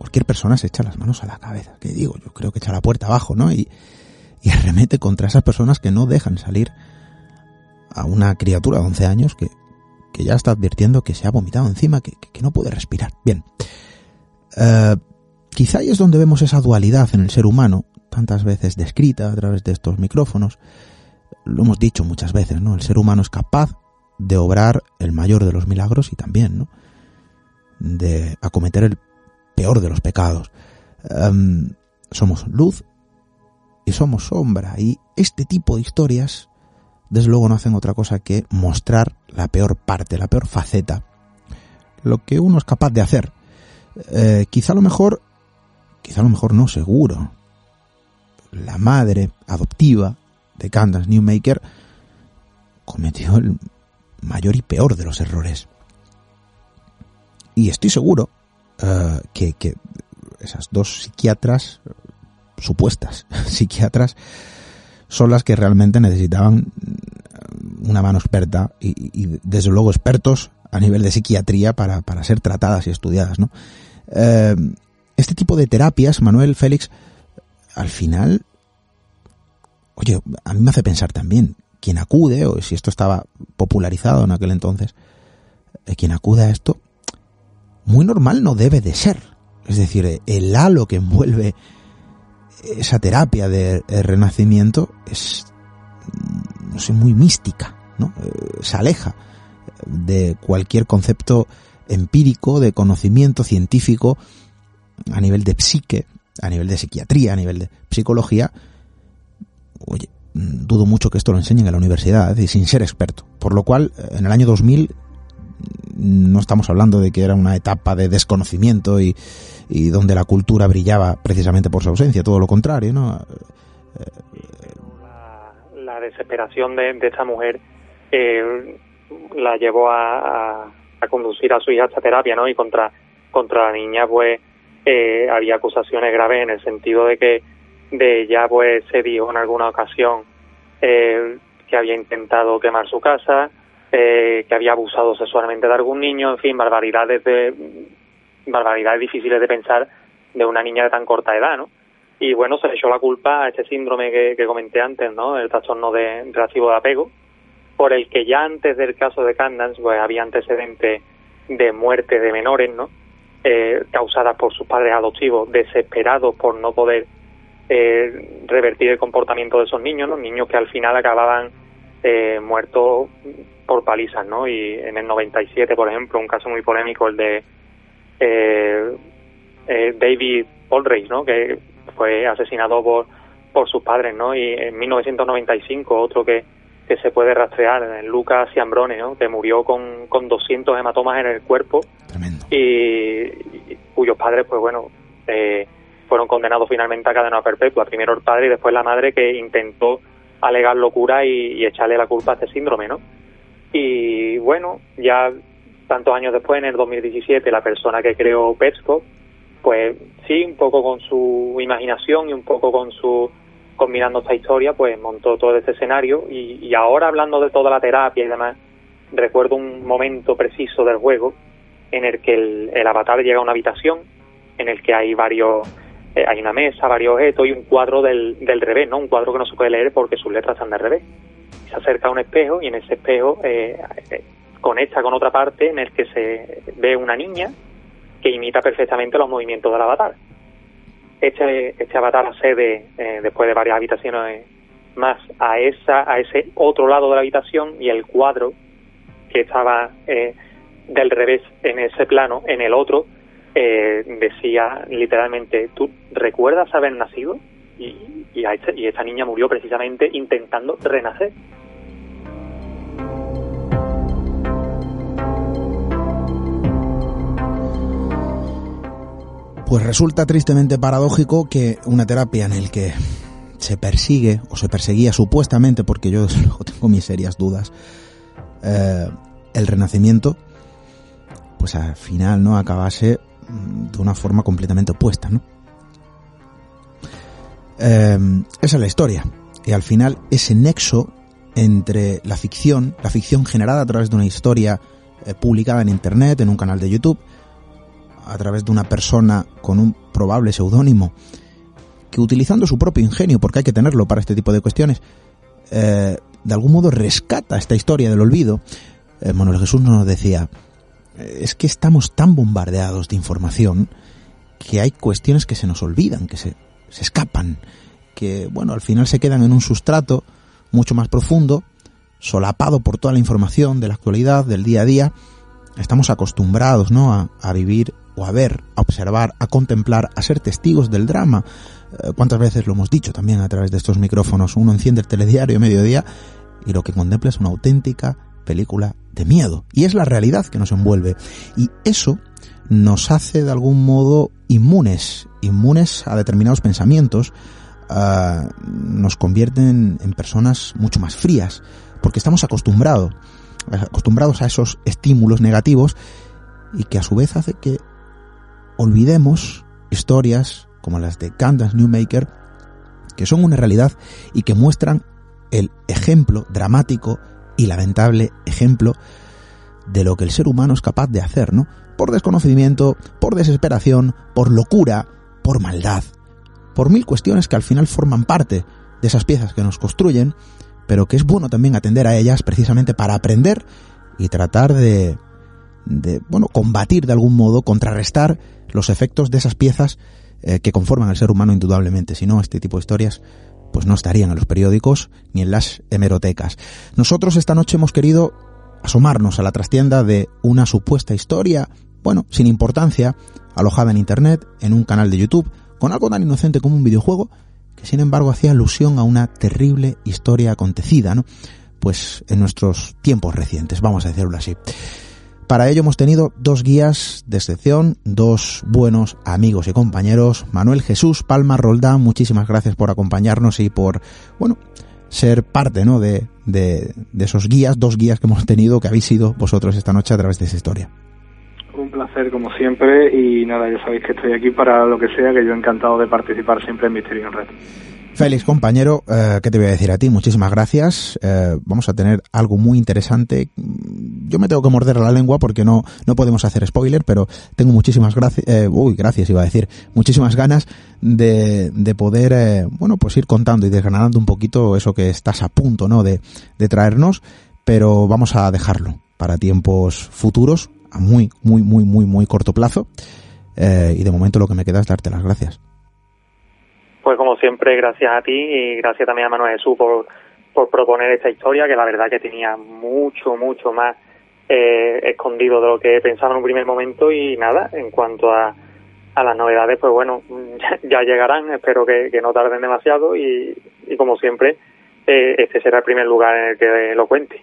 cualquier persona se echa las manos a la cabeza. Que digo, yo creo que echa la puerta abajo, ¿no? Y, y arremete contra esas personas que no dejan salir a una criatura de 11 años que, que ya está advirtiendo que se ha vomitado encima, que, que no puede respirar. Bien. Quizá ahí es donde vemos esa dualidad en el ser humano, tantas veces descrita a través de estos micrófonos. Lo hemos dicho muchas veces, ¿no? El ser humano es capaz de obrar el mayor de los milagros y también, ¿no? De acometer el peor de los pecados. Em, somos luz y somos sombra. Y este tipo de historias, desde luego, no hacen otra cosa que mostrar la peor parte, la peor faceta. Lo que uno es capaz de hacer. Eh, quizá a lo mejor quizá a lo mejor no seguro, la madre adoptiva de Candace Newmaker cometió el mayor y peor de los errores. Y estoy seguro eh, que, esas dos psiquiatras, supuestas psiquiatras, son las que realmente necesitaban una mano experta y, desde luego expertos a nivel de psiquiatría para, para ser tratadas y estudiadas, ¿no? Eh, este tipo de terapias, Manuel Félix, al final, oye, a mí me hace pensar también, quien acude, o si esto estaba popularizado en aquel entonces, eh, quien acude a esto, muy normal no debe de ser. Es decir, el halo que envuelve esa terapia de, renacimiento es, no sé, muy mística, ¿no? Eh, se aleja de cualquier concepto empírico, de conocimiento científico a nivel de psique, a nivel de psiquiatría, a nivel de psicología, oye, dudo mucho que esto lo enseñen en la universidad, y sin ser experto. Por lo cual, en el año 2000 no estamos hablando de que era una etapa de desconocimiento y, y donde la cultura brillaba precisamente por su ausencia, todo lo contrario, ¿no? La, desesperación de, esta mujer eh, la llevó a, a, conducir a su hija a esta terapia, ¿no? Y contra, contra la niña, pues, eh, había acusaciones graves en el sentido de que de ella pues se dijo en alguna ocasión eh, que había intentado quemar su casa, eh, que había abusado sexualmente de algún niño, en fin, barbaridades de barbaridades difíciles de pensar de una niña de tan corta edad, ¿no? Y bueno, se le echó la culpa a ese síndrome que, comenté antes, ¿no? El trastorno de relativo de apego, por el que ya antes del caso de Candance, pues había antecedentes de muerte de menores, ¿no? eh, causadas por sus padres adoptivos, desesperados por no poder eh, revertir el comportamiento de esos niños, los niños que al final acababan eh, muertos por palizas, ¿no? Y en el 97, por ejemplo, un caso muy polémico, el de eh, eh, David Aldrich, ¿no? Que fue asesinado por, por sus padres, ¿no? Y en 1995, otro que que se puede rastrear Lucas Ciambrone, ¿no? que murió con, con 200 hematomas en el cuerpo Y, cuyos padres, pues bueno, eh, fueron condenados finalmente a cadena perpetua. Primero el padre y después la madre que intentó alegar locura y, echarle la culpa a este síndrome, ¿no? Y bueno, ya tantos años después, en el 2017, la persona que creó Petscop, pues sí, un poco con su imaginación y un poco con su combinando esta historia, pues montó todo este escenario y, ahora hablando de toda la terapia y demás, recuerdo un momento preciso del juego en el que el, avatar llega a una habitación en el que hay varios eh, hay una mesa, varios objetos y un cuadro del, del revés, ¿no? Un cuadro que no se puede leer porque sus letras están de revés. Se acerca a un espejo y en ese espejo eh, eh, conecta con otra parte en el que se ve una niña que imita perfectamente los movimientos del avatar. Este, este avatar accede, eh, después de varias habitaciones más, a, esa, a ese otro lado de la habitación y el cuadro que estaba eh, del revés en ese plano, en el otro, eh, decía literalmente, ¿tú recuerdas haber nacido? Y, y, esta, y esta niña murió precisamente intentando renacer. Pues resulta tristemente paradójico que una terapia en el que se persigue o se perseguía supuestamente, porque yo desde luego tengo mis serias dudas, eh, el renacimiento, pues al final no acabase de una forma completamente opuesta, ¿no? Eh, esa es la historia. Y al final ese nexo entre la ficción, la ficción generada a través de una historia eh, publicada en Internet, en un canal de YouTube, a través de una persona con un probable seudónimo, que utilizando su propio ingenio, porque hay que tenerlo para este tipo de cuestiones, eh, de algún modo rescata esta historia del olvido. Eh, Manuel Jesús nos decía, eh, es que estamos tan bombardeados de información que hay cuestiones que se nos olvidan, que se, se escapan, que bueno, al final se quedan en un sustrato mucho más profundo, solapado por toda la información de la actualidad, del día a día. Estamos acostumbrados, ¿no? A, a vivir o a ver, a observar, a contemplar, a ser testigos del drama. Eh, ¿Cuántas veces lo hemos dicho también a través de estos micrófonos? Uno enciende el telediario a mediodía y lo que contempla es una auténtica película de miedo. Y es la realidad que nos envuelve. Y eso nos hace de algún modo inmunes, inmunes a determinados pensamientos, uh, nos convierten en personas mucho más frías, porque estamos acostumbrados, acostumbrados a esos estímulos negativos y que a su vez hace que olvidemos historias como las de Candace Newmaker, que son una realidad y que muestran el ejemplo dramático y lamentable ejemplo de lo que el ser humano es capaz de hacer, ¿no? Por desconocimiento, por desesperación, por locura, por maldad, por mil cuestiones que al final forman parte de esas piezas que nos construyen, pero que es bueno también atender a ellas precisamente para aprender y tratar de, de bueno, combatir de algún modo, contrarrestar los efectos de esas piezas eh, que conforman al ser humano indudablemente. Si no, este tipo de historias pues no estarían en los periódicos ni en las hemerotecas. Nosotros esta noche hemos querido asomarnos a la trastienda de una supuesta historia, bueno, sin importancia, alojada en Internet, en un canal de YouTube, con algo tan inocente como un videojuego, que sin embargo hacía alusión a una terrible historia acontecida, ¿no? Pues en nuestros tiempos recientes, vamos a decirlo así. Para ello hemos tenido dos guías de excepción, dos buenos amigos y compañeros. Manuel Jesús Palma Roldán, muchísimas gracias por acompañarnos y por, bueno, ser parte ¿no? de, de, esos guías, dos guías que hemos tenido, que habéis sido vosotros esta noche a través de esa historia. Un placer como siempre y nada, ya sabéis que estoy aquí para lo que sea, que yo encantado de participar siempre en Misterio en Red. Félix, compañero, eh, ¿qué te voy a decir a ti? Muchísimas gracias. Eh, vamos a tener algo muy interesante. Yo me tengo que morder la lengua porque no, no podemos hacer spoiler, pero tengo muchísimas gracias, eh, uy, gracias iba a decir, muchísimas ganas de, de poder, eh, bueno, pues ir contando y desgranando un poquito eso que estás a punto, ¿no? De, de traernos, pero vamos a dejarlo para tiempos futuros, a muy, muy, muy, muy, muy corto plazo. Eh, y de momento lo que me queda es darte las gracias. Siempre, gracias a ti y gracias también a Manuel Jesús por, por proponer esta historia, que la verdad que tenía mucho, mucho más eh, escondido de lo que pensaba en un primer momento y nada, en cuanto a, a las novedades, pues bueno, ya llegarán, espero que, que no tarden demasiado y, y como siempre, eh, este será el primer lugar en el que lo cuente.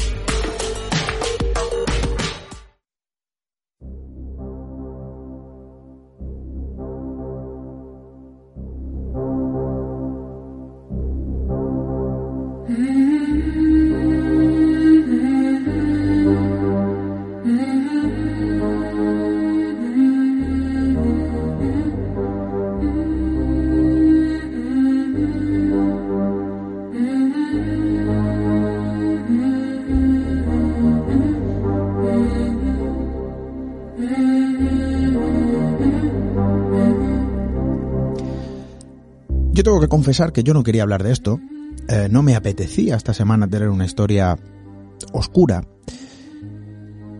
Tengo que confesar que yo no quería hablar de esto. Eh, no me apetecía esta semana tener una historia oscura.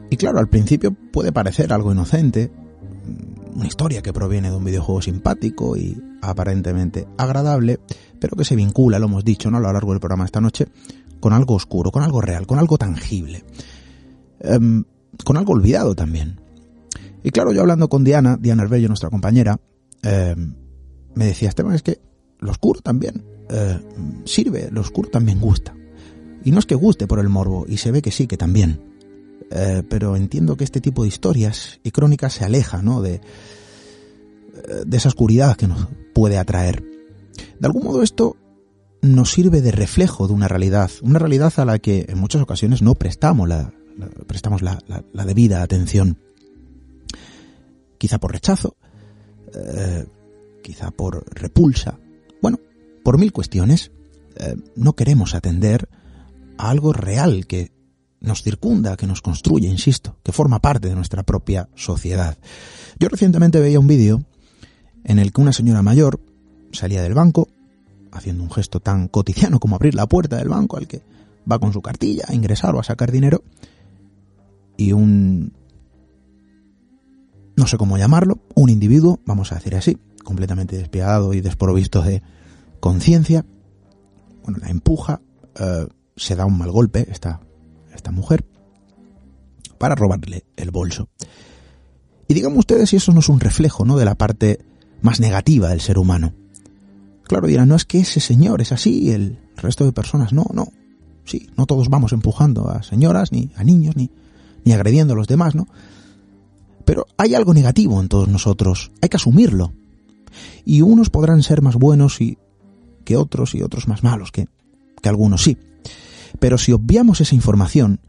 Y claro, al principio puede parecer algo inocente, una historia que proviene de un videojuego simpático y aparentemente agradable, pero que se vincula, lo hemos dicho ¿no? a lo largo del programa esta noche, con algo oscuro, con algo real, con algo tangible, em, con algo olvidado también. Y claro, yo hablando con Diana, Diana Herbello, nuestra compañera, em, me decía, Esteban, es que lo oscuro también eh, sirve, lo oscuro también gusta. Y no es que guste por el morbo, y se ve que sí, que también. Eh, pero entiendo que este tipo de historias y crónicas se aleja, ¿no? De, eh, de esa oscuridad que nos puede atraer. De algún modo esto nos sirve de reflejo de una realidad, una realidad a la que en muchas ocasiones no prestamos la, prestamos la, debida atención. Quizá por rechazo, quizá por repulsa, por mil cuestiones, eh, no queremos atender a algo real que nos circunda, que nos construye, insisto, que forma parte de nuestra propia sociedad. Yo recientemente veía un vídeo en el que una señora mayor salía del banco, haciendo un gesto tan cotidiano como abrir la puerta del banco al que va con su cartilla a ingresar o a sacar dinero, y un... no sé cómo llamarlo, un individuo, vamos a decir así, completamente despiadado y desprovisto de conciencia, bueno, la empuja, eh, se da un mal golpe esta, esta mujer para robarle el bolso. Y díganme ustedes si eso no es un reflejo, ¿no? De la parte más negativa del ser humano. Claro, dirán, no es que ese señor es así, el resto de personas no, no. Sí, no todos vamos empujando a señoras, ni a niños, ni, ni agrediendo a los demás, ¿no? Pero hay algo negativo en todos nosotros, hay que asumirlo. Y unos podrán ser más buenos y, que otros y otros más malos que, que algunos sí. Pero si obviamos esa información,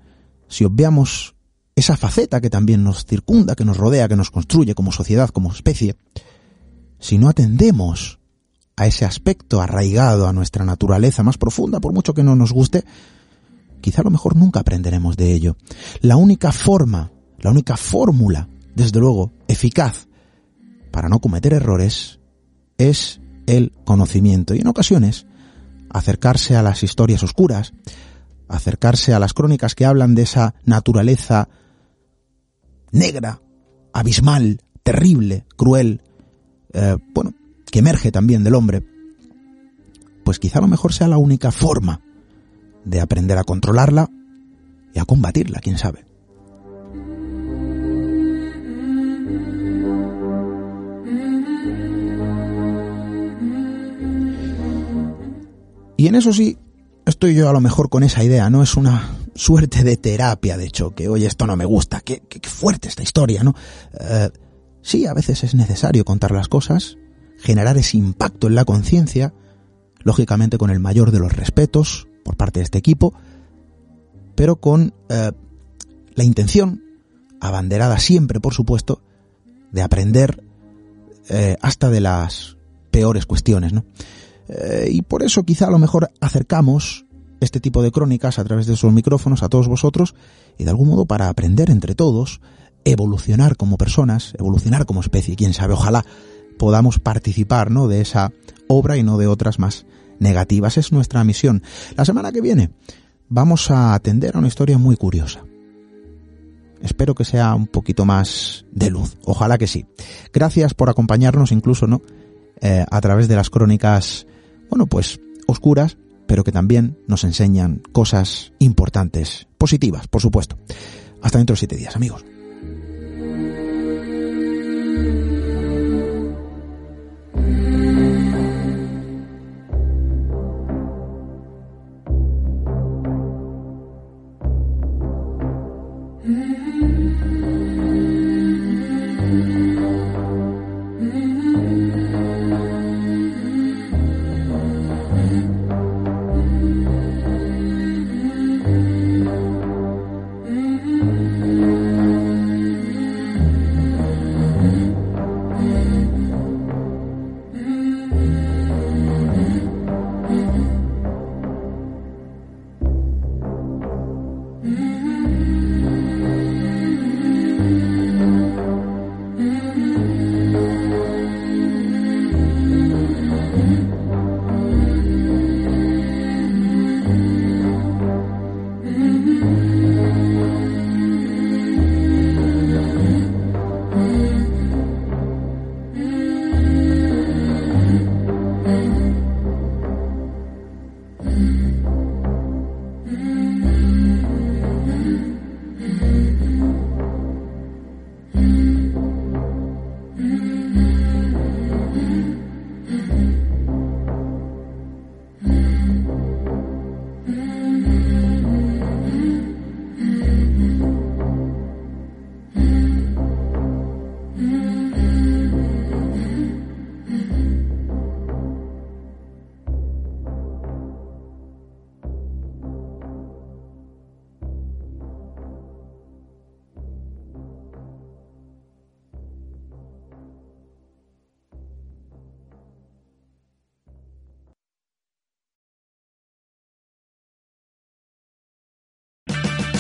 si obviamos esa faceta que también nos circunda, que nos rodea, que nos construye como sociedad, como especie, si no atendemos a ese aspecto arraigado a nuestra naturaleza más profunda, por mucho que no nos guste, quizá a lo mejor nunca aprenderemos de ello. La única forma, la única fórmula, desde luego, eficaz para no cometer errores es el conocimiento y en ocasiones acercarse a las historias oscuras, acercarse a las crónicas que hablan de esa naturaleza negra, abismal, terrible, cruel, eh, bueno, que emerge también del hombre, pues quizá a lo mejor sea la única forma de aprender a controlarla y a combatirla, quién sabe. Y en eso sí, estoy yo a lo mejor con esa idea, ¿no? Es una suerte de terapia de choque. Oye, esto no me gusta, qué, fuerte esta historia, ¿no? Eh, sí, a veces es necesario contar las cosas, generar ese impacto en la conciencia, lógicamente con el mayor de los respetos por parte de este equipo, pero con eh, la intención, abanderada siempre, por supuesto, de aprender eh, hasta de las peores cuestiones, ¿no? Eh, y por eso quizá a lo mejor acercamos este tipo de crónicas a través de esos micrófonos a todos vosotros y de algún modo para aprender entre todos, evolucionar como personas, evolucionar como especie, quién sabe, ojalá podamos participar ¿no? de esa obra y no de otras más negativas. Es nuestra misión. La semana que viene vamos a atender a una historia muy curiosa. Espero que sea un poquito más de luz. Ojalá que sí. Gracias por acompañarnos incluso, ¿no? Eh, a través de las crónicas bueno, pues oscuras, pero que también nos enseñan cosas importantes, positivas, por supuesto. Hasta dentro de siete días, amigos.